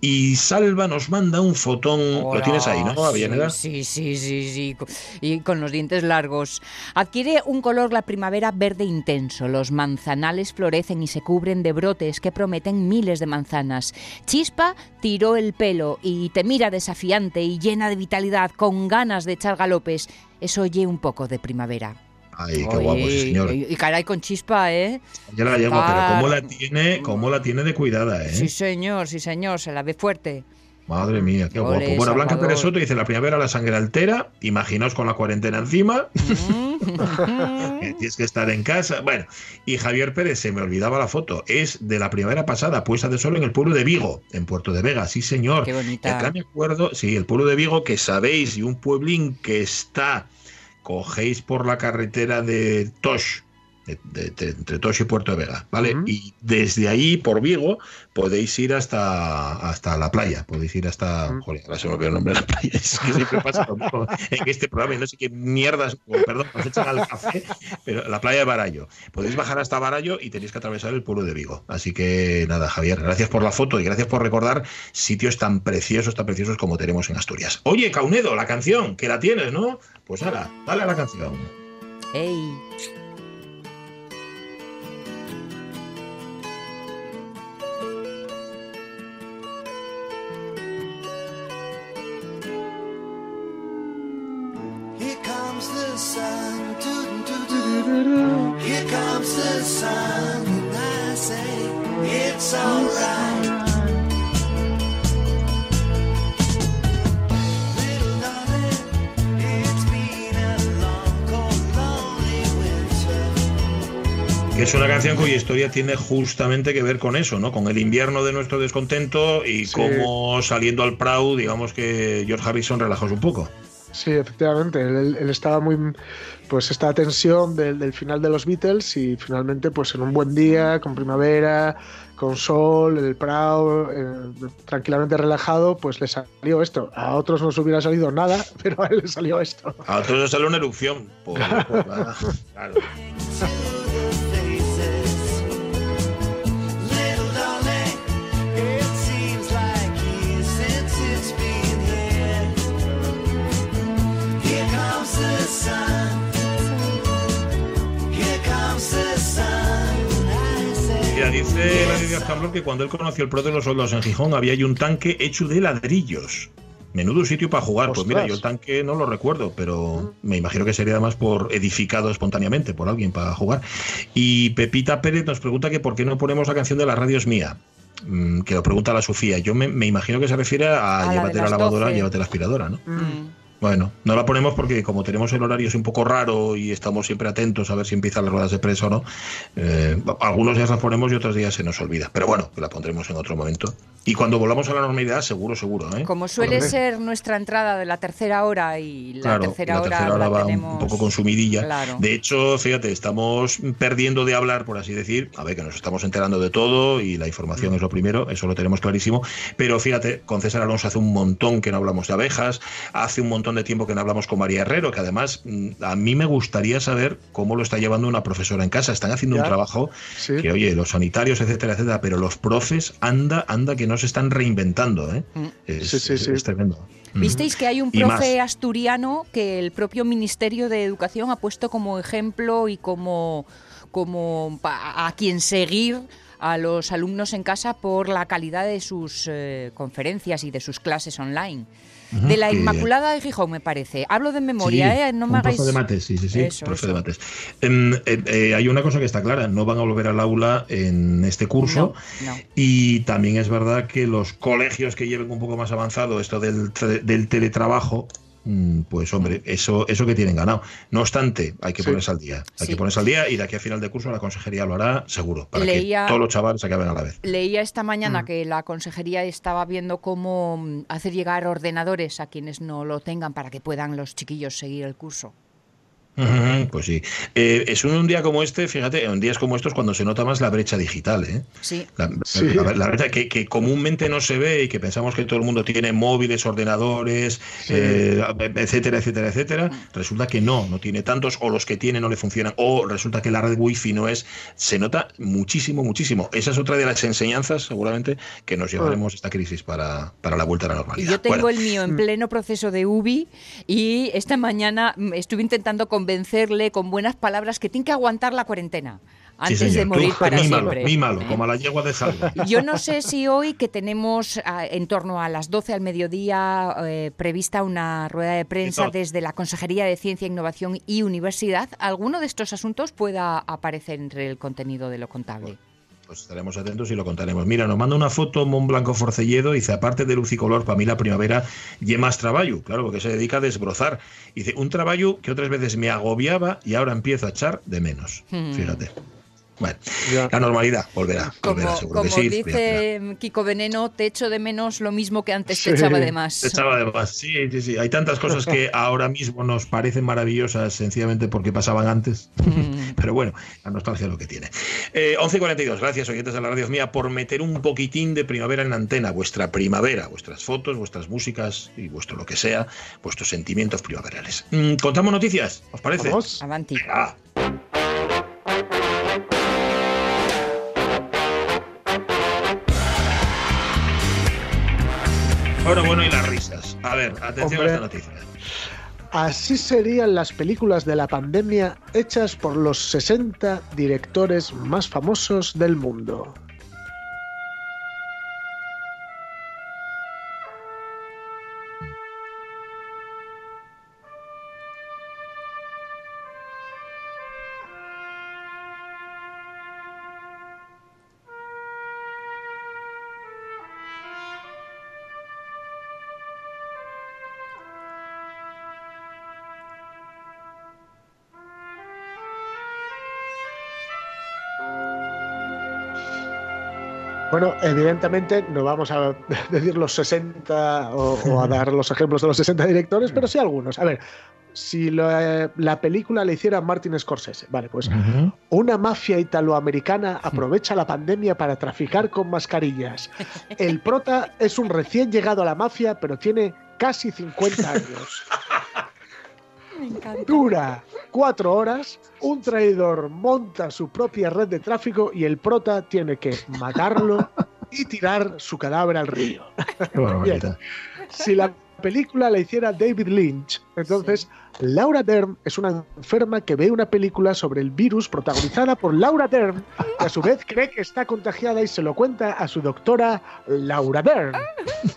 Y Salva nos manda un fotón. Lo tienes ahí, ¿no, Avellaneda? Sí, sí, sí, sí. Y con los dientes largos. Adquiere un color la primavera verde intenso. Los manzanales florecen y se cubren de brotes que prometen miles de manzanas. Chispa tiró el pelo y te mira desafiante y llena de vitalidad, con ganas de echar galopes. Eso oye un poco de primavera. Ay, qué guapo señor. Y, caray con chispa, ¿eh? Ya la llevo, pero cómo la tiene, cómo la tiene de cuidada, ¿eh? Sí, señor, sí, señor, se la ve fuerte. Madre mía, qué guapo. Bueno, Blanca Pérez Soto dice, la primavera la sangre altera, imaginaos con la cuarentena encima, tienes que estar en casa. Bueno, y Javier Pérez, se me olvidaba la foto, es de la primavera pasada, puesta de sol en el pueblo de Vigo, en Puerto de Vega, sí señor. Qué bonita. Acá me acuerdo, sí, el pueblo de Vigo, que sabéis, y un pueblín que está cogéis por la carretera de Tosh, entre Tosh y Puerto de Vega, ¿vale? Y desde ahí, por Vigo, podéis ir hasta, hasta la playa, podéis ir hasta... Joder, ahora se me olvidó el nombre de la playa, es que siempre pasa en este programa y no sé qué mierdas, perdón, nos echan al café, pero la playa de Barallo. Podéis bajar hasta Barallo y tenéis que atravesar el pueblo de Vigo. Así que nada, Javier, gracias por la foto y gracias por recordar sitios tan preciosos, tan preciosos como tenemos en Asturias. Oye, Caunedo, la canción, que la tienes, ¿no? Pues ahora, dale a la canción. Hey. Es una canción cuya historia tiene justamente que ver con eso, ¿no? Con el invierno de nuestro descontento y cómo saliendo al Proud, digamos que George Harrison relajó un poco. Sí, efectivamente. Él, estaba muy. Pues esta tensión del, final de los Beatles y finalmente, pues en un buen día, con primavera, con sol, el Proud, eh, tranquilamente relajado, pues le salió esto. A otros no se hubiera salido nada, pero a él le salió esto. A otros le salió una erupción. claro. Dice la Díaz Camblor que cuando él conoció el pro de los soldados en Gijón había ahí un tanque hecho de ladrillos. Menudo sitio para jugar. Pues mira, yo el tanque no lo recuerdo, pero me imagino que sería además por edificado espontáneamente por alguien para jugar. Y Pepita Pérez nos pregunta que por qué no ponemos la canción de la radio es mía. Mm, que lo pregunta la Sofía. Yo me, imagino que se refiere a, llévate la, lavadora, llévate la aspiradora, ¿no? Mm. Bueno, no la ponemos porque como tenemos el horario es un poco raro y estamos siempre atentos a ver si empiezan las ruedas de prensa o no, eh, algunos días las ponemos y otros días se nos olvida. Pero bueno, la pondremos en otro momento. Y cuando volvamos a la normalidad, seguro, seguro. ¿eh? Como suele ser nuestra entrada de la tercera hora y la tercera, hora, va un poco consumidilla. De hecho, fíjate, estamos perdiendo de hablar, por así decir. A ver, que nos estamos enterando de todo y la información mm. es lo primero, eso lo tenemos clarísimo. Pero fíjate, con César Alonso hace un montón que no hablamos de abejas, hace un montón de tiempo que no hablamos con María Herrero, que además mm, a mí me gustaría saber cómo lo está llevando una profesora en casa. Están haciendo un trabajo que, oye, los sanitarios, etcétera, etcétera, pero los profes, anda, anda, que no se están reinventando. ¿eh? Mm. Es, tremendo. Visteis que hay un profe asturiano que el propio Ministerio de Educación ha puesto como ejemplo y como, como a, quien seguir a los alumnos en casa por la calidad de sus eh, conferencias y de sus clases online de la Inmaculada de Gijón, me parece. Hablo de memoria, ¿eh? No me hagáis... de mates, sí, sí, sí. profe de mates. Em, eh, eh, hay una cosa que está clara, no van a volver al aula en este curso. Y también es verdad que los colegios que lleven un poco más avanzado esto del, del teletrabajo, pues hombre, eso, eso que tienen ganado. No obstante, hay que ponerse al día. Hay que ponerse al día y de aquí a final de curso la consejería lo hará seguro, para que todos los chavales acaben a la vez. Leía esta mañana mm. que la consejería estaba viendo cómo mm, hacer llegar ordenadores a quienes no lo tengan para que puedan los chiquillos seguir el curso. Pues sí. Eh, es un, día como este, fíjate, en días como estos cuando se nota más la brecha digital. ¿eh? Sí. La, brecha que, comúnmente no se ve y que pensamos que todo el mundo tiene móviles, ordenadores, eh, etcétera, etcétera, etcétera. Resulta que no, no tiene tantos, o los que tiene no le funcionan, o resulta que la red wifi no es. Se nota muchísimo, muchísimo. Esa es otra de las enseñanzas, seguramente, que nos llevaremos esta crisis para, para la vuelta a la normalidad. Yo tengo el mío en pleno proceso de UBI y esta mañana estuve intentando convencerle con buenas palabras que tiene que aguantar la cuarentena antes de morir para siempre. Mímalo, ¿eh? como la yegua de salva. Yo no sé si hoy que tenemos en torno a las 12 al mediodía eh, prevista una rueda de prensa desde la Consejería de Ciencia, Innovación y Universidad, alguno de estos asuntos pueda aparecer entre el contenido de lo contable. Pues estaremos atentos y lo contaremos. Mira, nos manda una foto Mon Blanco Forcelledo, dice, aparte de luz y color, para mí la primavera y más trabajo, claro, porque se dedica a desbrozar. Dice, un trabajo que otras veces me agobiaba y ahora empiezo a echar de menos. Hmm. Fíjate. Bueno, la normalidad volverá. Como, dice Kiko Veneno, te echo de menos lo mismo que antes te echaba de más. Te echaba de más, sí, sí, sí. Hay tantas cosas que ahora mismo nos parecen maravillosas sencillamente porque pasaban antes. Mm. Pero bueno, la nostalgia es lo que tiene. Eh, 11 y 42, gracias oyentes de la radio mía por meter un poquitín de primavera en la antena. Vuestra primavera, vuestras fotos, vuestras músicas y vuestro lo que sea, vuestros sentimientos primaverales. Mm, ¿Contamos noticias? ¿Os parece? Vamos. Avanti. Ahora bueno y las risas. A ver, atención a esta noticia. Así serían las películas de la pandemia hechas por los 60 directores más famosos del mundo. Bueno, evidentemente no vamos a decir los 60 o, a dar los ejemplos de los 60 directores, pero sí algunos. A ver, si la, película le hiciera Martin Scorsese, vale, pues una mafia italoamericana aprovecha la pandemia para traficar con mascarillas. El prota es un recién llegado a la mafia, pero tiene casi 50 años. Dura cuatro horas, un traidor monta su propia red de tráfico y el prota tiene que matarlo y tirar su cadáver al río. Si la película la hiciera David Lynch, entonces Laura Dern es una enferma que ve una película sobre el virus protagonizada por Laura Dern, que a su vez cree que está contagiada y se lo cuenta a su doctora Laura Dern.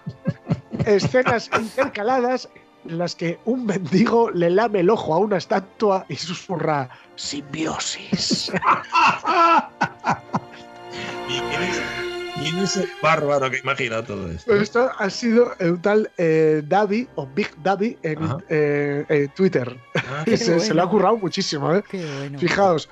Escenas intercaladas en las que un mendigo le lame el ojo a una estatua y susurra simbiosis. ¿Quién es el bárbaro que imagina todo esto? Pues esto ha sido un tal eh, Davi o Big Davi en eh, Twitter. Ah, se, lo ha currado muchísimo. ¿eh? Fijaos,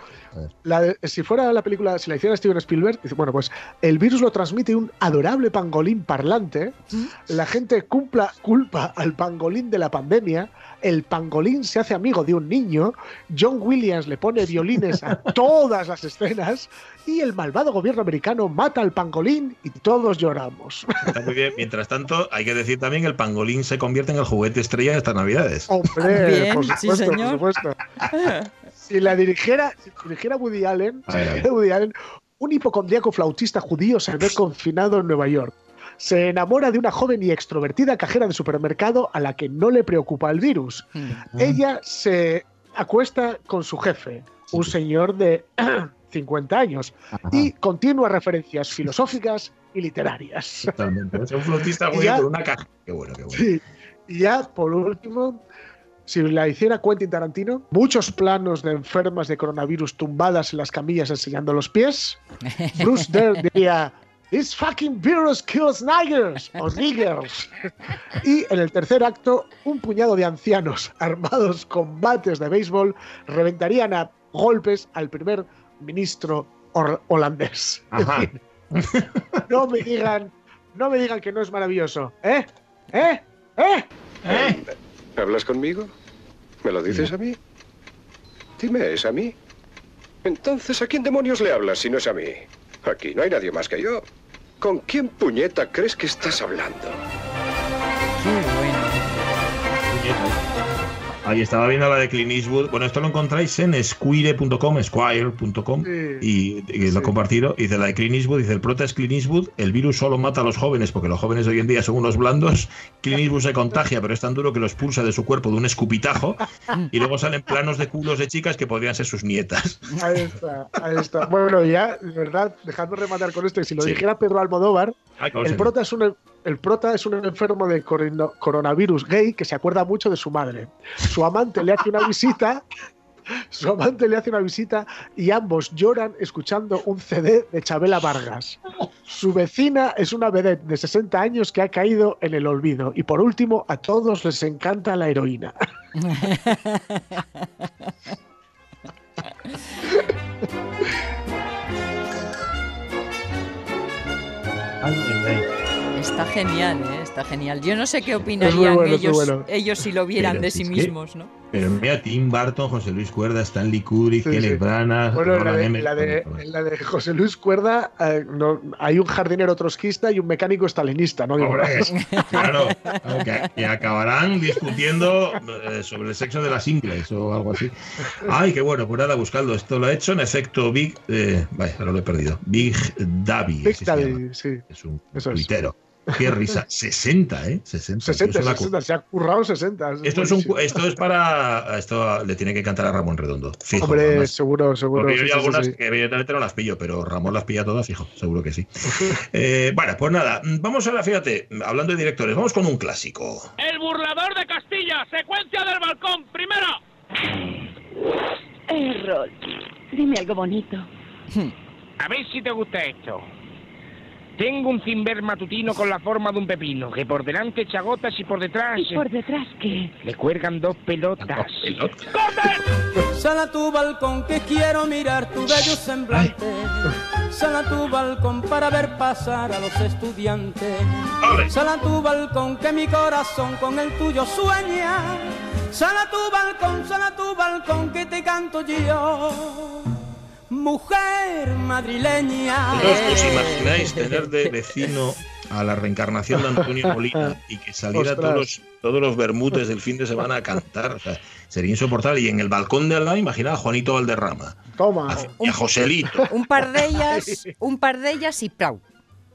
si fuera la película, si la hiciera Steven Spielberg, dice, bueno, pues el virus lo transmite un adorable pangolín parlante, ¿Mm? la gente cumpla, culpa al pangolín de la pandemia, el pangolín se hace amigo de un niño, John Williams le pone violines a todas las escenas y el malvado gobierno americano mata al pangolín y todos lloramos. muy bien. Mientras tanto, hay que decir también que el pangolín se convierte en el juguete estrella de estas navidades. Hombre, por supuesto, por supuesto. Si la dirigiera, si dirigiera Woody Allen, Woody Allen, un hipocondríaco flautista judío se ve confinado en Nueva York se enamora de una joven y extrovertida cajera de supermercado a la que no le preocupa el virus. Hmm. Ella se acuesta con su jefe, un señor de 50 años, y continúa referencias filosóficas y literarias. Totalmente. Es un flautista judío con una caja. Qué bueno, qué bueno. Sí. Y ya, por último, si la hiciera Quentin Tarantino, muchos planos de enfermas de coronavirus tumbadas en las camillas enseñando los pies. Bruce Dern diría, This fucking virus kills niggers o niggers. y en el tercer acto, un puñado de ancianos armados con bates de béisbol reventarían a golpes al primer ministro holandés. no me digan, no me digan que no es maravilloso. ¿Eh? ¿Eh? ¿Eh? ¿Eh? ¿Hablas conmigo? ¿Me lo dices a mí? Dime, ¿es a mí? Entonces, ¿a quién demonios le hablas si no es a mí? Aquí no hay nadie más que yo. ¿Con quién puñeta crees que estás hablando? Qué bueno. Ahí estaba viendo la de Clint Eastwood. Bueno, esto lo encontráis en squire.com, squire.com, Sí, y, y lo he sí. compartido. Dice la de Clint Eastwood, dice el prota es Clint Eastwood, el virus solo mata a los jóvenes porque los jóvenes de hoy en día son unos blandos. Clint Eastwood se contagia, pero es tan duro que lo expulsa de su cuerpo de un escupitajo. Y luego salen planos de culos de chicas que podrían ser sus nietas. Ahí está, ahí está. Bueno, ya, de verdad, dejadme rematar con esto. Y si lo Sí. dijera Pedro Almodóvar, Ay, ¿cómo el prota, es un, el prota es un enfermo de coronavirus gay que se acuerda mucho de su madre. Su amante le hace una visita. Su amante le hace una visita y ambos lloran escuchando un CD de Chabela Vargas. Su vecina es una vedette de 60 años que ha caído en el olvido. Y por último, a todos les encanta la heroína. Está genial, ¿eh? Está genial. Yo no sé qué Es opinarían bueno, es ellos, bueno. ellos si lo vieran Pero de sí es que- mismos, ¿no? Pero mira, Tim Burton, José Luis Cuerda, Stanley Kubrick, Sí, sí. Branagh, Bueno, en la, de, en la de- la José Luis Cuerda eh, no- hay un jardinero trotskista y un mecánico estalinista, ¿no? Digo, Hombre, claro, claro, que, acabarán discutiendo eh, sobre el sexo de las ingles o algo así. Ay, qué bueno, pues nada, buscando. Esto lo ha hecho en efecto Big. Eh, vaya, ahora lo he perdido. Big Davi. Big sí. Es un Eso es. tuitero. Qué risa. 60, ¿eh? 60. 60, Eso la cu- 60, se ha currado 60. Esto es, un, esto es para. Esto le tiene que cantar a Ramón Redondo. Fijo. Hombre, además. seguro, seguro. Porque sí, hay sí, algunas sí. que evidentemente no las pillo, pero Ramón las pilla todas, fijo, seguro que sí. Eh, bueno, pues nada, vamos ahora, fíjate, hablando de directores, vamos con un clásico. El burlador de Castilla, secuencia del balcón, primera. Errol, dime algo bonito. A ver si te gusta esto. Tengo un cimber matutino con la forma de un pepino, que por delante echa gotas y por detrás ¿Y por detrás qué? le cuelgan dos pelotas. Sal a tu balcón que quiero mirar tu bello semblante. Sal a tu balcón para ver pasar a los estudiantes. Sal a tu balcón que mi corazón con el tuyo sueña. Sal a tu balcón, sal a tu balcón que te canto yo. Mujer madrileña. ¿Vosotros os imagináis tener de vecino a la reencarnación de Antonio Molina y que saliera Ostras. todos los, todos los bermutes del fin de semana a cantar? O sea, sería insoportable. Y en el balcón de al lado, imagina a Juanito Valderrama Toma. a- y a Joselito. Un par de ellas, un par de ellas y plau.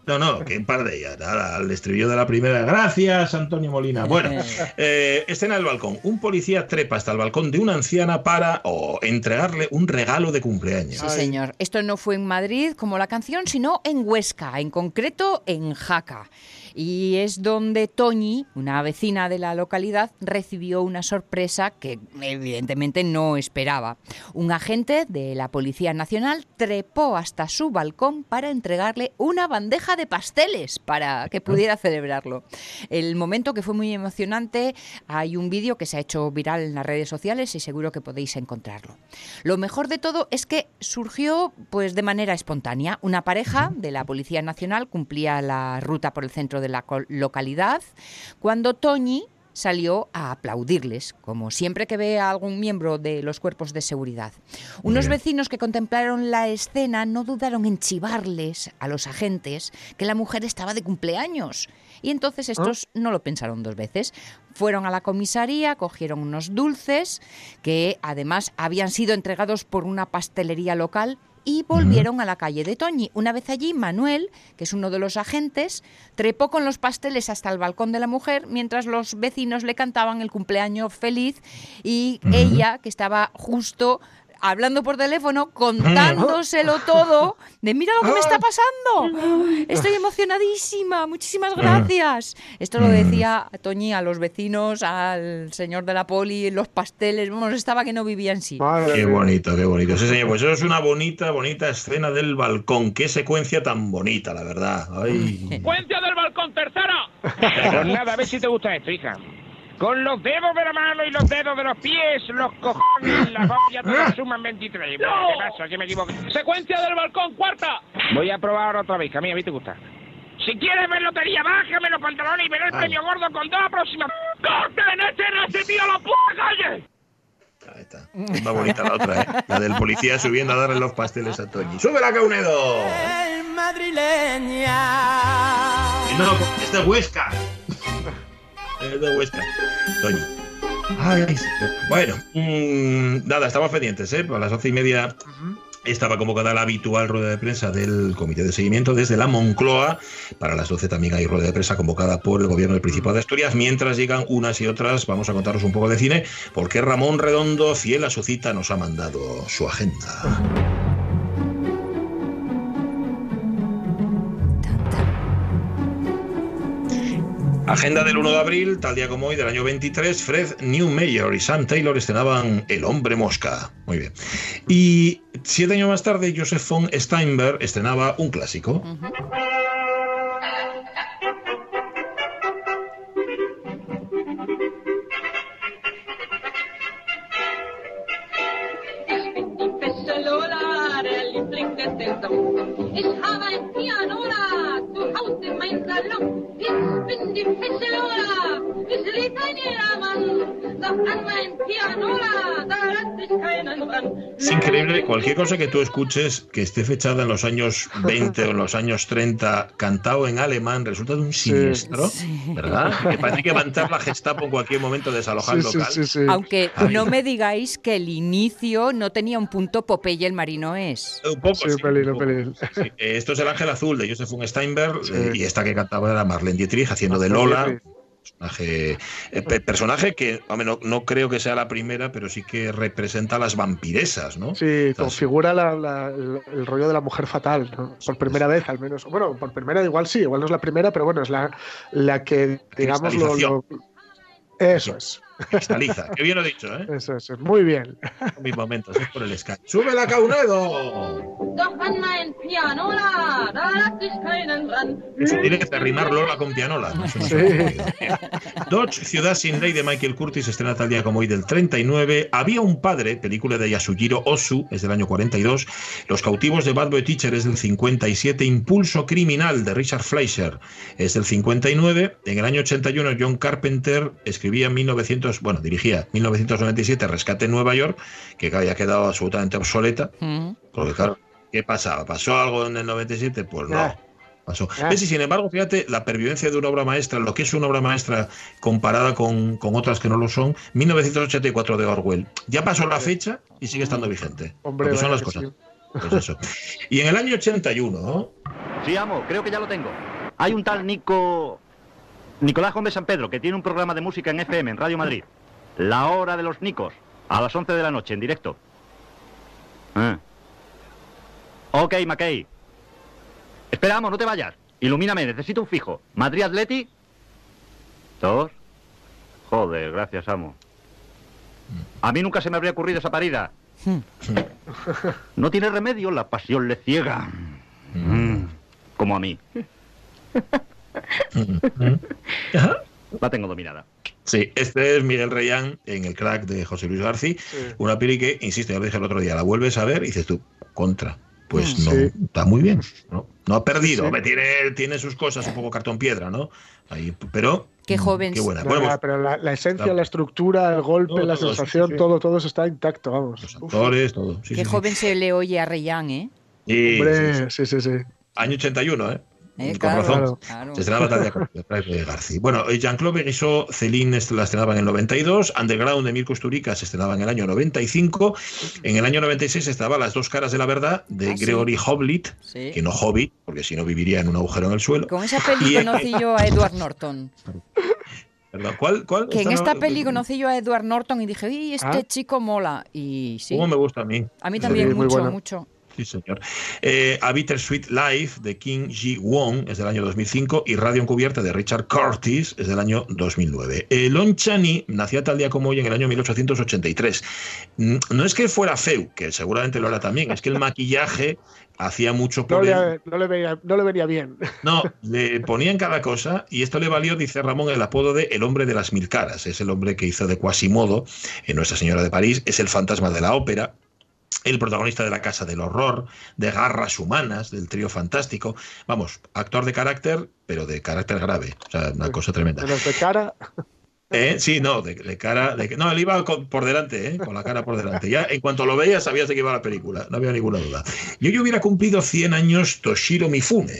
No, no, que un par de ellas. Nada, al estribillo de la primera. Gracias, Antonio Molina. Bueno, eh, escena del balcón. Un policía trepa hasta el balcón de una anciana para o entregarle un regalo de cumpleaños. Sí, señor. Esto no fue en Madrid como la canción, sino en Huesca, en concreto en Jaca. Y es donde Toñi, una vecina de la localidad, recibió una sorpresa que evidentemente no esperaba. Un agente de la Policía Nacional trepó hasta su balcón para entregarle una bandeja de pasteles para que pudiera celebrarlo. El momento que fue muy emocionante, hay un vídeo que se ha hecho viral en las redes sociales y seguro que podéis encontrarlo. Lo mejor de todo es que surgió pues de manera espontánea. Una pareja de la Policía Nacional cumplía la ruta por el centro de la localidad cuando Toñi salió a aplaudirles, como siempre que ve a algún miembro de los cuerpos de seguridad. Unos bien. vecinos que contemplaron la escena no dudaron en chivarles a los agentes que la mujer estaba de cumpleaños. Y entonces estos no lo pensaron dos veces. Fueron a la comisaría, cogieron unos dulces que además habían sido entregados por una pastelería local y volvieron a la calle de Toñi. Una vez allí, Manuel, que es uno de los agentes, trepó con los pasteles hasta el balcón de la mujer mientras los vecinos le cantaban el cumpleaños feliz y ella, que estaba justo hablando por teléfono, contándoselo todo, de mira lo que me está pasando, estoy emocionadísima, muchísimas gracias. Esto lo decía Toñi a los vecinos, al señor de la poli, los pasteles, vamos, estaba que no vivía en sí. Qué bonito, qué bonito. Sí, señor, pues eso es una bonita, bonita escena del balcón. Qué secuencia tan bonita, la verdad. Ay. Secuencia del balcón, tercera. Pues nada, a ver si te gusta esto, hija. Con los dedos de la mano y los dedos de los pies, los cojones y la joya todos suman 23. ¿Qué pasa? Que me equivoqué. Secuencia del balcón, cuarta. Voy a probar ahora otra vez, que a mí a mí te gusta. Si quieres ver lotería, bájame los pantalones y veré el premio gordo con dos aproximaciones. ¡Corten, ese tío a la puta calle! Ahí está. Es más bonita la otra, ¿eh? La del policía subiendo a darle los pasteles a Toñi. ¡Sube la Caunedo! madrileña. Y no, es de Huesca. Es de Huesca. Toñi. Ay, señor. bueno, mm, nada, estamos pendientes, ¿eh? A las once y media estaba convocada la habitual rueda de prensa del Comité de Seguimiento desde la Moncloa. Para las 12 también hay rueda de prensa convocada por el Gobierno del Principado de Asturias. Mientras llegan unas y otras, vamos a contaros un poco de cine, porque Ramón Redondo, fiel a su cita, nos ha mandado su agenda. Agenda del 1 de abril, tal día como hoy, del año 23, Fred Newmayer y Sam Taylor estrenaban El hombre mosca. Muy bien. Y siete años más tarde, Joseph von Steinberg estrenaba un clásico. Ich Liebling der Saison. Ich habe ein Pianola zu Hause in mein Salon. Ich bin die beste Lola, ich lieb ein jedermann. Es increíble, cualquier cosa que tú escuches que esté fechada en los años 20 o en los años 30, cantado en alemán, resulta de un siniestro, ¿verdad? Que parece que va a entrar la Gestapo en cualquier momento a desalojar el local. Aunque Ay. no me digáis que el inicio no tenía un punto Popeye el marino es. Un poco, Sí, sí, un pelín, un poco. pelín. Sí, Esto es El Ángel Azul de Joseph von Steinberg Sí. eh, y esta que cantaba era Marlene Dietrich haciendo de Lola. Personaje, eh, pe- personaje que hombre, no, no creo que sea la primera, pero sí que representa a las vampiresas, ¿no? Sí, Entonces, configura la- la- el, el rollo de la mujer fatal, ¿no? por primera vez al menos. Bueno, por primera igual sí, igual no es la primera, pero bueno, es la, la que, digamos, lo, lo- Eso es, Cristaliza. Qué bien lo he dicho, ¿eh? eso es, muy bien. Mis momentos, es por el Sky. ¡Sube la Caunedo! Eso tiene que rimar Lola con pianola. ¿no? Eso no Sí. Dodge, Ciudad sin ley de Michael Curtis, estrena tal día como hoy del 39. Había un padre, película de Yasujiro Osu, es del año 42. Los cautivos de Bad Boy Teacher es del 57. Impulso criminal de Richard Fleischer es del 59. En el año 81, John Carpenter escribía en 1900, bueno, dirigía 1997 Rescate en Nueva York, que había quedado absolutamente obsoleta. Mm. Porque claro, ¿qué pasaba? ¿Pasó algo en el 97? Pues no. Ah. Pasó. Ah. ¿Ves? Y sin embargo, fíjate, la pervivencia de una obra maestra, lo que es una obra maestra comparada con, con otras que no lo son, 1984 de Orwell. Ya pasó la fecha y sigue estando vigente. Hombre, Porque son las cosas. Pues eso. Y en el año 81, ¿no? Sí, amo, creo que ya lo tengo. Hay un tal Nico... Nicolás Gómez San Pedro, que tiene un programa de música en FM, en Radio Madrid. La hora de los Nicos, a las 11 de la noche, en directo. Ah. Ok, Mackay. Espera, amo, no te vayas. Ilumíname, necesito un fijo. ¿Madrid Atleti? ¿Dos? Joder, gracias, amo. A mí nunca se me habría ocurrido esa parida. No tiene remedio, la pasión le ciega. Mm, Como a mí. Ajá. La tengo dominada. Sí, este es Miguel Reyán en el crack de José Luis García. Una peli que, insisto, ya lo dije el otro día, la vuelves a ver y dices tú, contra. Pues Mm, no, sí. está muy bien. No, no ha perdido. Sí. Tiene, tiene sus cosas, un poco cartón piedra, ¿no? Ahí, pero. Qué mm, joven. Qué buena. Bueno, pues, pero la, la esencia, claro. la estructura, el golpe, Todo, la sensación, sí, sí. todo, todo eso está intacto, vamos. los Uf, actores, todo. Sí, Qué sí, sí. joven se le oye a Reyán, ¿eh? Sí, sí, sí. Hombre, sí, sí, sí. Año 81, ¿eh? Eh, Con claro, razón. claro. Se estrenaba crack de García. Bueno, eh, Jean-Claude Beguisot, Celine la estrenaba en el 92, Underground de Mirko Sturica se estrenaba en el año 95, en el año 96 estaba Las dos caras de la verdad de Ah, sí. Gregory Hoblit, Sí. que no Hobbit, porque si no viviría en un agujero en el suelo. Con esa peli Y- conocí yo a Edward Norton. ¿Cuál? cuál? Que en esta no- peli conocí yo a Edward Norton y dije, ¡y este Ah. chico mola! Y sí, ¿Cómo me gusta a mí? a mí también mucho, mucho. Sí, señor. Eh, a Bittersweet Life de King Ji Won es del año 2005 y Radio Encubierta de Richard Curtis es del año 2009. Eh, Lon Chaney nacía tal día como hoy en el año 1883. Mm, No es que fuera feo, que seguramente lo era también, es que el maquillaje hacía mucho No por él. le, no le veía, no le venía bien. No, le ponían cada cosa y esto le valió, dice Ramón, el apodo de el hombre de las mil caras. Es el hombre que hizo de Quasimodo en Nuestra Señora de París, es el fantasma de la ópera. El protagonista de La Casa del Horror, de Garras Humanas, del trío fantástico. Vamos, actor de carácter, pero de carácter grave. O sea, una cosa tremenda. Menos de cara. Eh, sí, no, de, de cara. De, no, él iba con- por delante, ¿eh? con la cara por delante. Ya en cuanto lo veías, sabías de qué iba la película, no había ninguna duda. Y hoy hubiera cumplido 100 años Toshiro Mifune.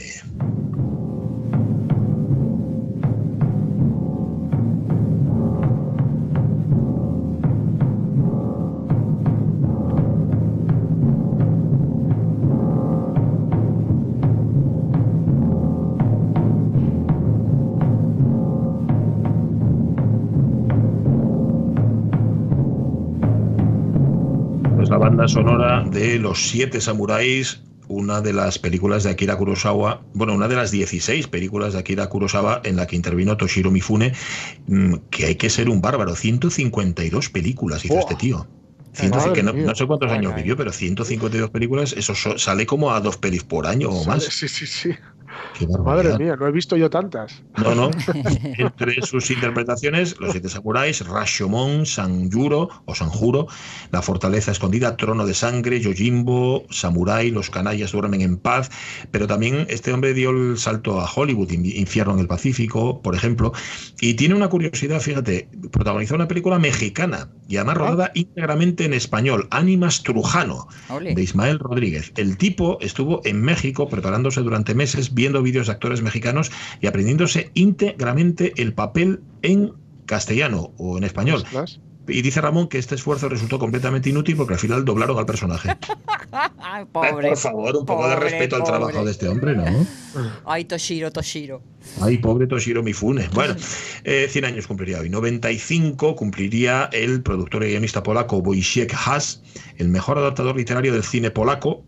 Banda sonora de Los Siete Samuráis, una de las películas de Akira Kurosawa, bueno, una de las 16 películas de Akira Kurosawa en la que intervino Toshiro Mifune, mm, que hay que ser un bárbaro. 152 películas hizo este tío. 100 Madre que no, sé cuántos años Ay, vivió, pero 152 películas, eso so- sale como a dos pelis por año o más. Sí, sí, sí. Madre mía, no he visto yo tantas. No, no. Entre sus interpretaciones, Los Siete Samuráis, Rashomon, Sanjuro o Sanjuro, La Fortaleza Escondida, Trono de Sangre, Yojimbo, Samurai, Los Canallas Duermen en Paz. Pero también este hombre dio el salto a Hollywood, In- Infierno en el Pacífico, por ejemplo. Y tiene una curiosidad, fíjate, protagonizó una película mexicana y además rodada íntegramente en español, Ánimas Trujano Ole. de Ismael Rodríguez. El tipo estuvo en México preparándose durante meses, viendo vídeos de actores mexicanos y aprendiéndose íntegramente el papel en castellano o en español. Y dice Ramón que este esfuerzo resultó completamente inútil porque al final doblaron al personaje. Ay, pobre. Por favor, un poco de pobre, respeto al trabajo de este hombre, ¿no? Ay, Toshiro, Toshiro. Ay, pobre Toshiro Mifune. Bueno, eh, 100 años cumpliría hoy. 95 cumpliría el productor y guionista polaco Wojciech Haas, el mejor adaptador literario del cine polaco,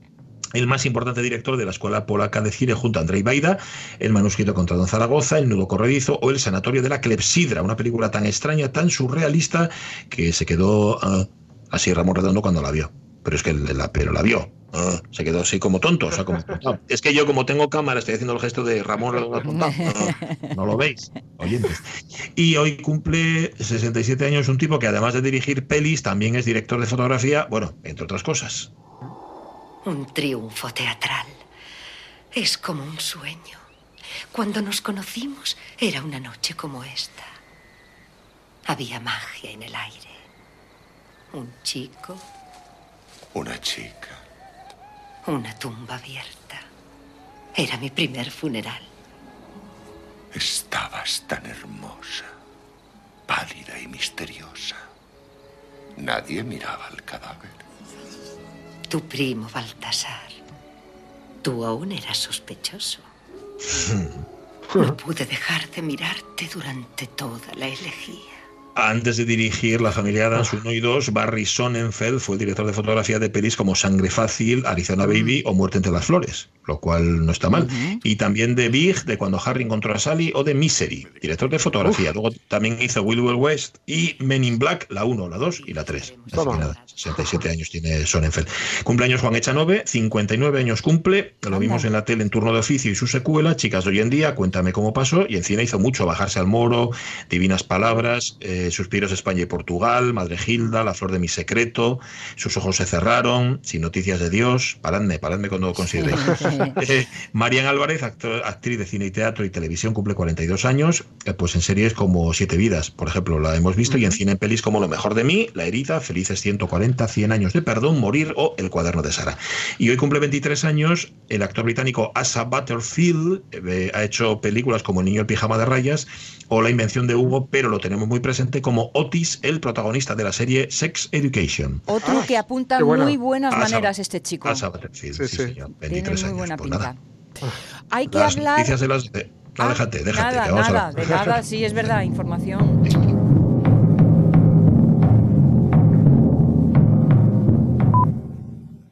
el más importante director de la Escuela Polaca de Cine junto a Andrei Baida, El manuscrito contra Don Zaragoza, El nudo corredizo o El sanatorio de la clepsidra, una película tan extraña, tan surrealista, que se quedó ah, así Ramón Redondo cuando la vio. Pero es que la, pero la vio. Ah, se quedó así como tonto. O sea, como, ah, es que yo, como tengo cámara, estoy haciendo el gesto de Ramón Redondo no lo veis, oyentes. Y hoy cumple 67 años un tipo que además de dirigir pelis, también es director de fotografía, bueno, entre otras cosas. Un triunfo teatral. Es como un sueño. Cuando nos conocimos era una noche como esta. Había magia en el aire. Un chico, Una chica. una tumba abierta. Era mi primer funeral. Estabas tan hermosa, pálida y misteriosa. Nadie miraba al cadáver. Tu primo Baltasar. Tú aún eras sospechoso. No pude dejar de mirarte durante toda la elegía. Antes de dirigir La familia Adams 1 y 2, Barry Sonnenfeld fue el director de fotografía de pelis como Sangre Fácil, Arizona Baby o Muerte entre las Flores, lo cual no está mal. Y también de Big, de Cuando Harry encontró a Sally, o de Misery, director de fotografía. Luego también hizo Will Will West y Men in Black, la 1, la 2 y la 3. Así que nada, 67 años tiene Sonnenfeld. Cumpleaños Juan Echanove, 59 años cumple, lo vimos en la tele en turno de oficio y su secuela, Chicas de hoy en día, Cuéntame cómo pasó, y en cine hizo mucho, Bajarse al Moro, Divinas Palabras, eh, Suspiros España y Portugal, Madre Gilda, La Flor de mi Secreto, Sus ojos se cerraron, Sin noticias de Dios, paradme, paradme cuando lo consideréis. Marian Álvarez, actor- actriz de cine y teatro y televisión, cumple 42 años, eh, pues en series como Siete Vidas, por ejemplo, la hemos visto, y en cine en pelis como Lo mejor de mí, La herida, Felices 140, 100 años de perdón, Morir o El cuaderno de Sara. Y hoy cumple 23 años el actor británico Asa Butterfield, eh, ha hecho películas como El niño el pijama de rayas o La invención de Hugo, pero lo tenemos muy presente como Otis, el protagonista de la serie Sex Education. Otro que apunta bueno. muy buenas Asa- maneras este chico. Asa Butterfield, Sí, sí, sí. señor, Tiene 23 muy años. Buena pues pinta. nada. Hay que Las hablar. noticias de las... No, Ah, déjate, déjate. Nada, nada, de nada, sí, es verdad, información.